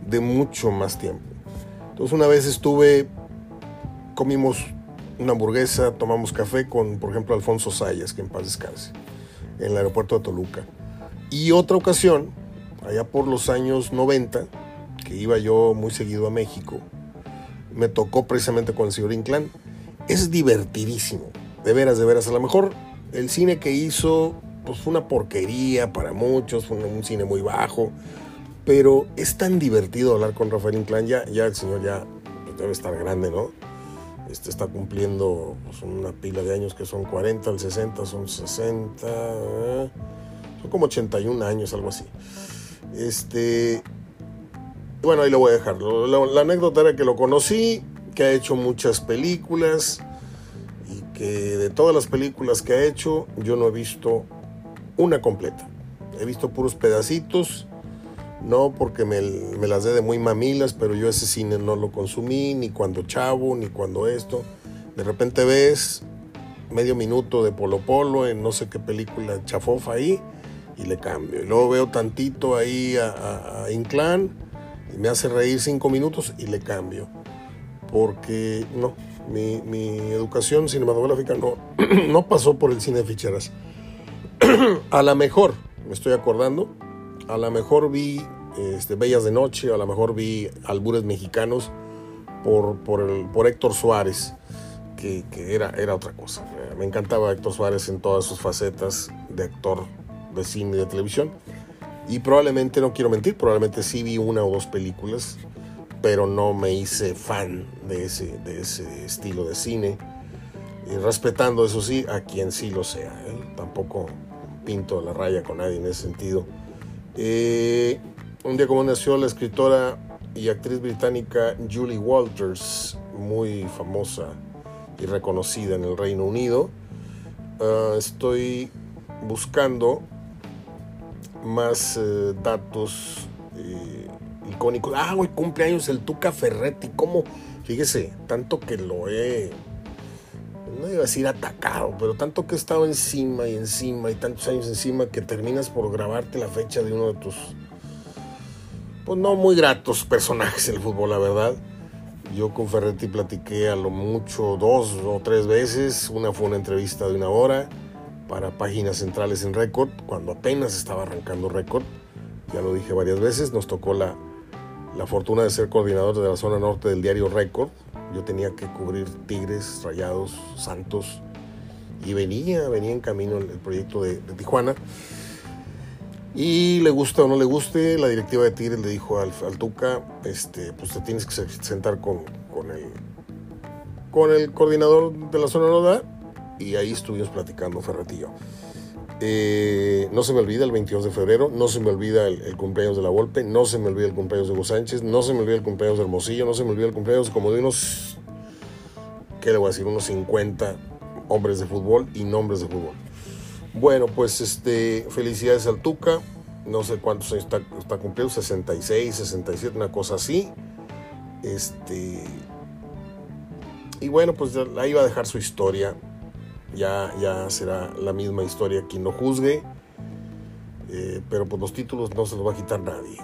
[SPEAKER 1] de mucho más tiempo. Entonces una vez estuve, comimos una hamburguesa, tomamos café con, por ejemplo, Alfonso Sayas, que en paz descanse, en el aeropuerto de Toluca. Y otra ocasión, allá por los años 90, que iba yo muy seguido a México, me tocó precisamente con el señor Inclán. Es divertidísimo, de veras, de veras. A lo mejor el cine que hizo pues, fue una porquería para muchos, fue un cine muy bajo, pero es tan divertido hablar con Rafael Inclán. Ya, ya el señor ya debe estar grande, ¿no? Este está cumpliendo pues, una pila de años que son 40, el 60 son 60, ¿eh? son como 81 años, algo así. Este, bueno, ahí lo voy a dejar. La, anécdota era que lo conocí, que ha hecho muchas películas y que de todas las películas que ha hecho, yo no he visto una completa. He visto puros pedacitos no porque me, las dé de muy mamilas, pero yo ese cine no lo consumí, ni cuando chavo, ni cuando esto. De repente ves medio minuto de Polo Polo en no sé qué película chafofa ahí y le cambio. Y luego veo tantito ahí a, a, Inclán y me hace reír cinco minutos y le cambio. Porque no, mi, mi educación cinematográfica no, no pasó por el cine de ficheras. a lo mejor, me estoy acordando, a lo mejor vi este, Bellas de Noche, a lo mejor vi Albures Mexicanos por, por, Héctor Suárez, que, era, era otra cosa. Me encantaba Héctor Suárez en todas sus facetas de actor de cine y de televisión. Y probablemente, no quiero mentir, probablemente sí vi una o dos películas, pero no me hice fan de ese, de ese estilo de cine. Y respetando, eso sí, a quien sí lo sea. ¿eh? Tampoco pinto la raya con nadie en ese sentido. Eh, un día como nació la escritora y actriz británica Julie Walters, muy famosa y reconocida en el Reino Unido. Ah, estoy buscando más eh, datos eh, icónicos. Ah, hoy cumpleaños el Tuca Ferretti. ¿Cómo? Fíjese, tanto que lo he no iba a decir atacado, pero tanto que he estado encima y encima y tantos años encima que terminas por grabarte la fecha de uno de tus, pues no muy gratos personajes en el fútbol, la verdad. Yo con Ferretti platiqué a lo mucho dos o tres veces. Una fue una entrevista de una hora para páginas centrales en Record, cuando apenas estaba arrancando Record. Ya lo dije varias veces, nos tocó la, la fortuna de ser coordinador de la zona norte del diario Record, yo tenía que cubrir Tigres, Rayados, Santos. Y venía, venía en camino el, proyecto de, Tijuana. Y le gusta o no le guste, la directiva de Tigres le dijo al, Tuca, este, pues te tienes que sentar con, con, el, con el coordinador de la zona norte. Y ahí estuvimos platicando Ferretillo. Eh, no se me olvida el 22 de febrero, no se me olvida el, cumpleaños de la Volpe, no se me olvida el cumpleaños de Hugo Sánchez, no se me olvida el cumpleaños de Hermosillo, no se me olvida el cumpleaños como de unos, ¿qué le voy a decir? Unos 50 hombres de fútbol y nombres de fútbol. Bueno, pues este, felicidades al Tuca, no sé cuántos años está, está cumpliendo, 66, 67, una cosa así. Este, y bueno, pues ahí va a dejar su historia ya, ya será la misma historia quien lo juzgue. Eh, pero pues los títulos no se los va a quitar nadie.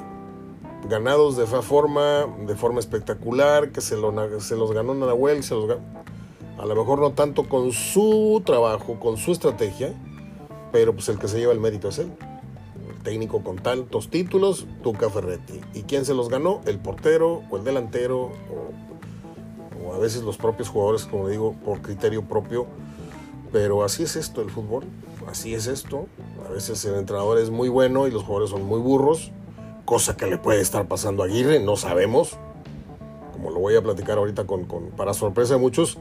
[SPEAKER 1] Ganados de forma, de forma espectacular, que se, se los ganó Nahuel, se los a lo mejor no tanto con su trabajo, con su estrategia, pero pues el que se lleva el mérito es él. El técnico con tantos títulos, Tuca Ferretti. ¿Y quién se los ganó? El portero o el delantero o a veces los propios jugadores, como digo, por criterio propio. Pero así es esto el fútbol, así es esto. A veces el entrenador es muy bueno y los jugadores son muy burros, cosa que le puede estar pasando a Aguirre, no sabemos. Como lo voy a platicar ahorita con, para sorpresa de muchos,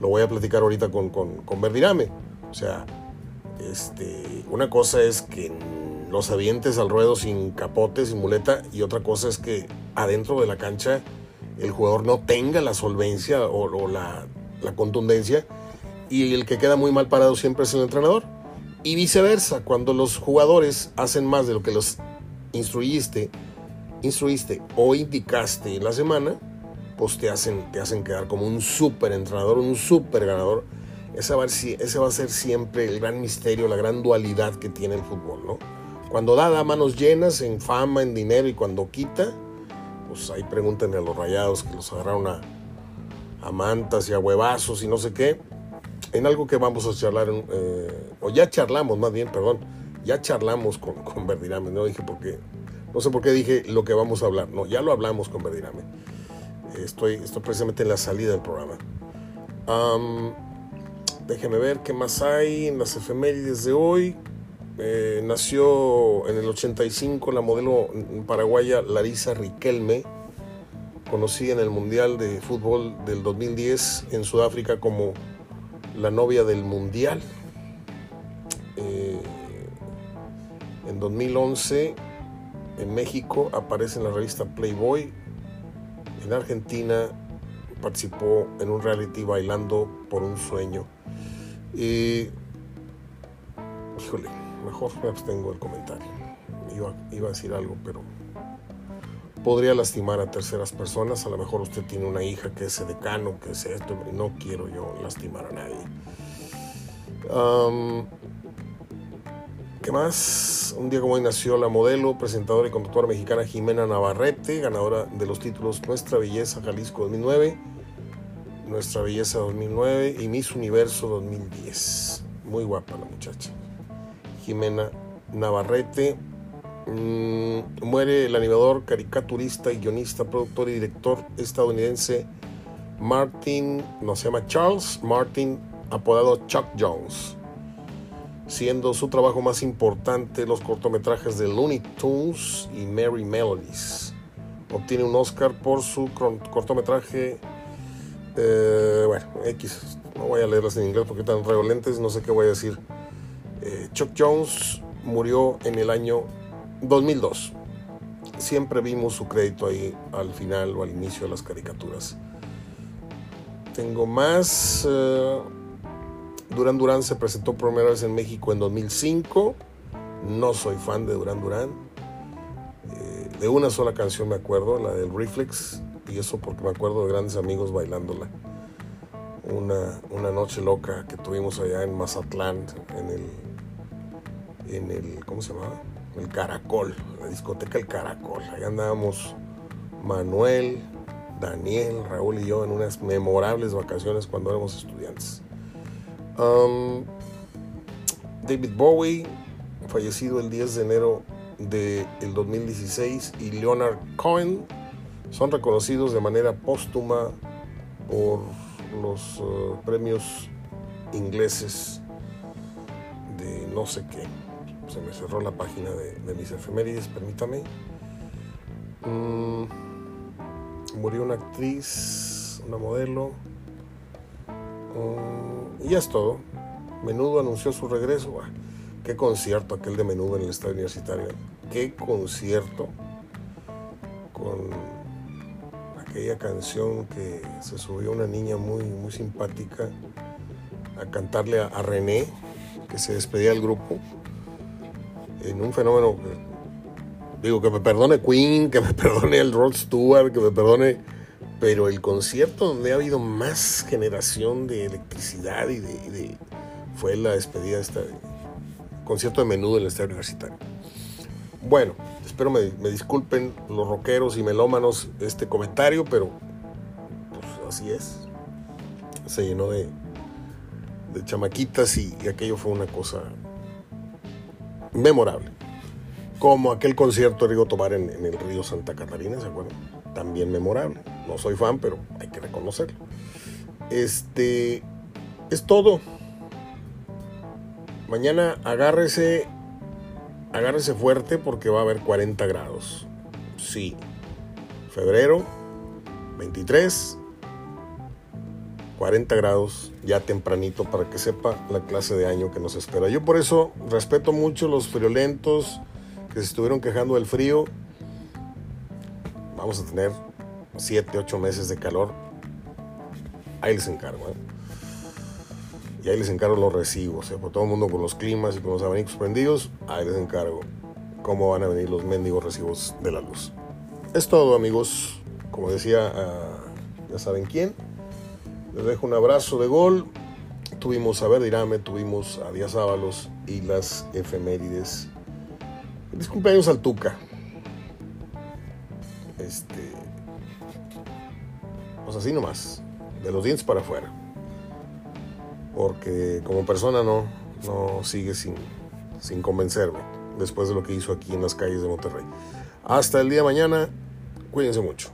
[SPEAKER 1] lo voy a platicar ahorita con, con, con Verdirame. O sea, este, una cosa es que los avientes al ruedo sin capote, sin muleta, y otra cosa es que adentro de la cancha el jugador no tenga la solvencia o, la, contundencia, y el que queda muy mal parado siempre es el entrenador. Y viceversa, cuando los jugadores hacen más de lo que los instruiste, instruiste o indicaste en la semana, pues te hacen, te hacen quedar como un súper entrenador, un súper ganador. Ese va, a ser, siempre el gran misterio, la gran dualidad que tiene el fútbol, ¿no? Cuando da, da manos llenas en fama, en dinero, y cuando quita, pues ahí pregúntenle a los rayados que los agarraron a, a mantas y a huevazos y no sé qué. En algo que vamos a charlar, eh, o ya charlamos más bien, perdón, ya charlamos con, con Verdirame, no dije porque, no sé por qué dije lo que vamos a hablar, no, ya lo hablamos con Verdirame estoy, estoy precisamente en la salida del programa. déjenme ver qué más hay en las efemérides de hoy. Eh, nació en el 85 la modelo paraguaya Larisa Riquelme, conocida en el Mundial de Fútbol del 2010 en Sudáfrica como la novia del Mundial. Eh, en 2011 en México aparece en la revista Playboy en Argentina participó en un reality bailando por un sueño. Y, híjole, mejor me abstengo del comentario. Iba, iba a decir algo, pero podría lastimar a terceras personas. A lo mejor usted tiene una hija que es decano, que es esto, no quiero yo lastimar a nadie. ¿Qué más? Un día como hoy nació la modelo, presentadora y conductora mexicana Jimena Navarrete, ganadora de los títulos Nuestra Belleza Jalisco 2009, Nuestra Belleza 2009 y Miss Universo 2010. Muy guapa la muchacha. Jimena Navarrete. Mm, muere el animador, caricaturista, guionista, productor y director estadounidense Martin, no se llama Charles Martin, apodado Chuck Jones siendo su trabajo más importante los cortometrajes de Looney Tunes y Merry Melodies. Obtiene un Oscar por su cortometraje, eh, bueno, X, no voy a leerlas en inglés porque están revolentes, no sé qué voy a decir. Eh, Chuck Jones murió en el año 2002. Siempre vimos su crédito ahí al final o al inicio de las caricaturas. Tengo más... Eh, Durán Durán se presentó por primera vez en México en 2005. No soy fan de Durán Durán. Eh, de una sola canción me acuerdo, la del Reflex, y eso porque me acuerdo de grandes amigos bailándola. Una, una noche loca que tuvimos allá en Mazatlán, en el, en el, ¿cómo se llamaba? El Caracol, la discoteca El Caracol. Allá andábamos Manuel, Daniel, Raúl y yo en unas memorables vacaciones cuando éramos estudiantes. David Bowie, fallecido el 10 de enero del 2016, y Leonard Cohen son reconocidos de manera póstuma por los uh, premios ingleses de no sé qué. Se me cerró la página de, mis efemérides, permítame. Mm, murió una actriz, una modelo. Um, y ya es todo. Menudo anunció su regreso. qué concierto aquel de Menudo en el estadio universitario. Qué concierto con aquella canción que se subió una niña muy, muy simpática a cantarle a, René, que se despedía del grupo, en un fenómeno digo, que me perdone Queen, que me perdone el Rod Stewart, que me perdone pero el concierto donde ha habido más generación de electricidad y de, fue la despedida de este concierto de menudo en el estadio universitario. Bueno, espero me, disculpen los rockeros y melómanos este comentario, pero pues así es. Se llenó de, de chamaquitas y, aquello fue una cosa memorable. Como aquel concierto de Rigo Tomar en, en, el río Santa Catarina, ¿se acuerdan? También memorable. No soy fan, pero hay que reconocerlo. Este es todo. Mañana agárrese, agárrese fuerte porque va a haber 40 grados. Sí. Febrero 23, 40 grados ya tempranito para que sepa la clase de año que nos espera. Yo por eso respeto mucho los friolentos que se estuvieron quejando del frío. Vamos a tener 7, 8 meses de calor. Ahí les encargo. ¿eh? y ahí les encargo los recibos, por todo el mundo con los climas y con los abanicos prendidos, ahí les encargo cómo van a venir los mendigos recibos de la luz. Es todo amigos, como decía, ah, ya saben quién. Les dejo un abrazo de gol. Tuvimos a Verdirame, tuvimos a Díaz Ábalos y las efemérides. Feliz cumpleaños al Tuca. Este. Pues así nomás. De los dientes para afuera porque como persona no, no sigue sin, sin convencerme después de lo que hizo aquí en las calles de Monterrey. Hasta el día de mañana, cuídense mucho.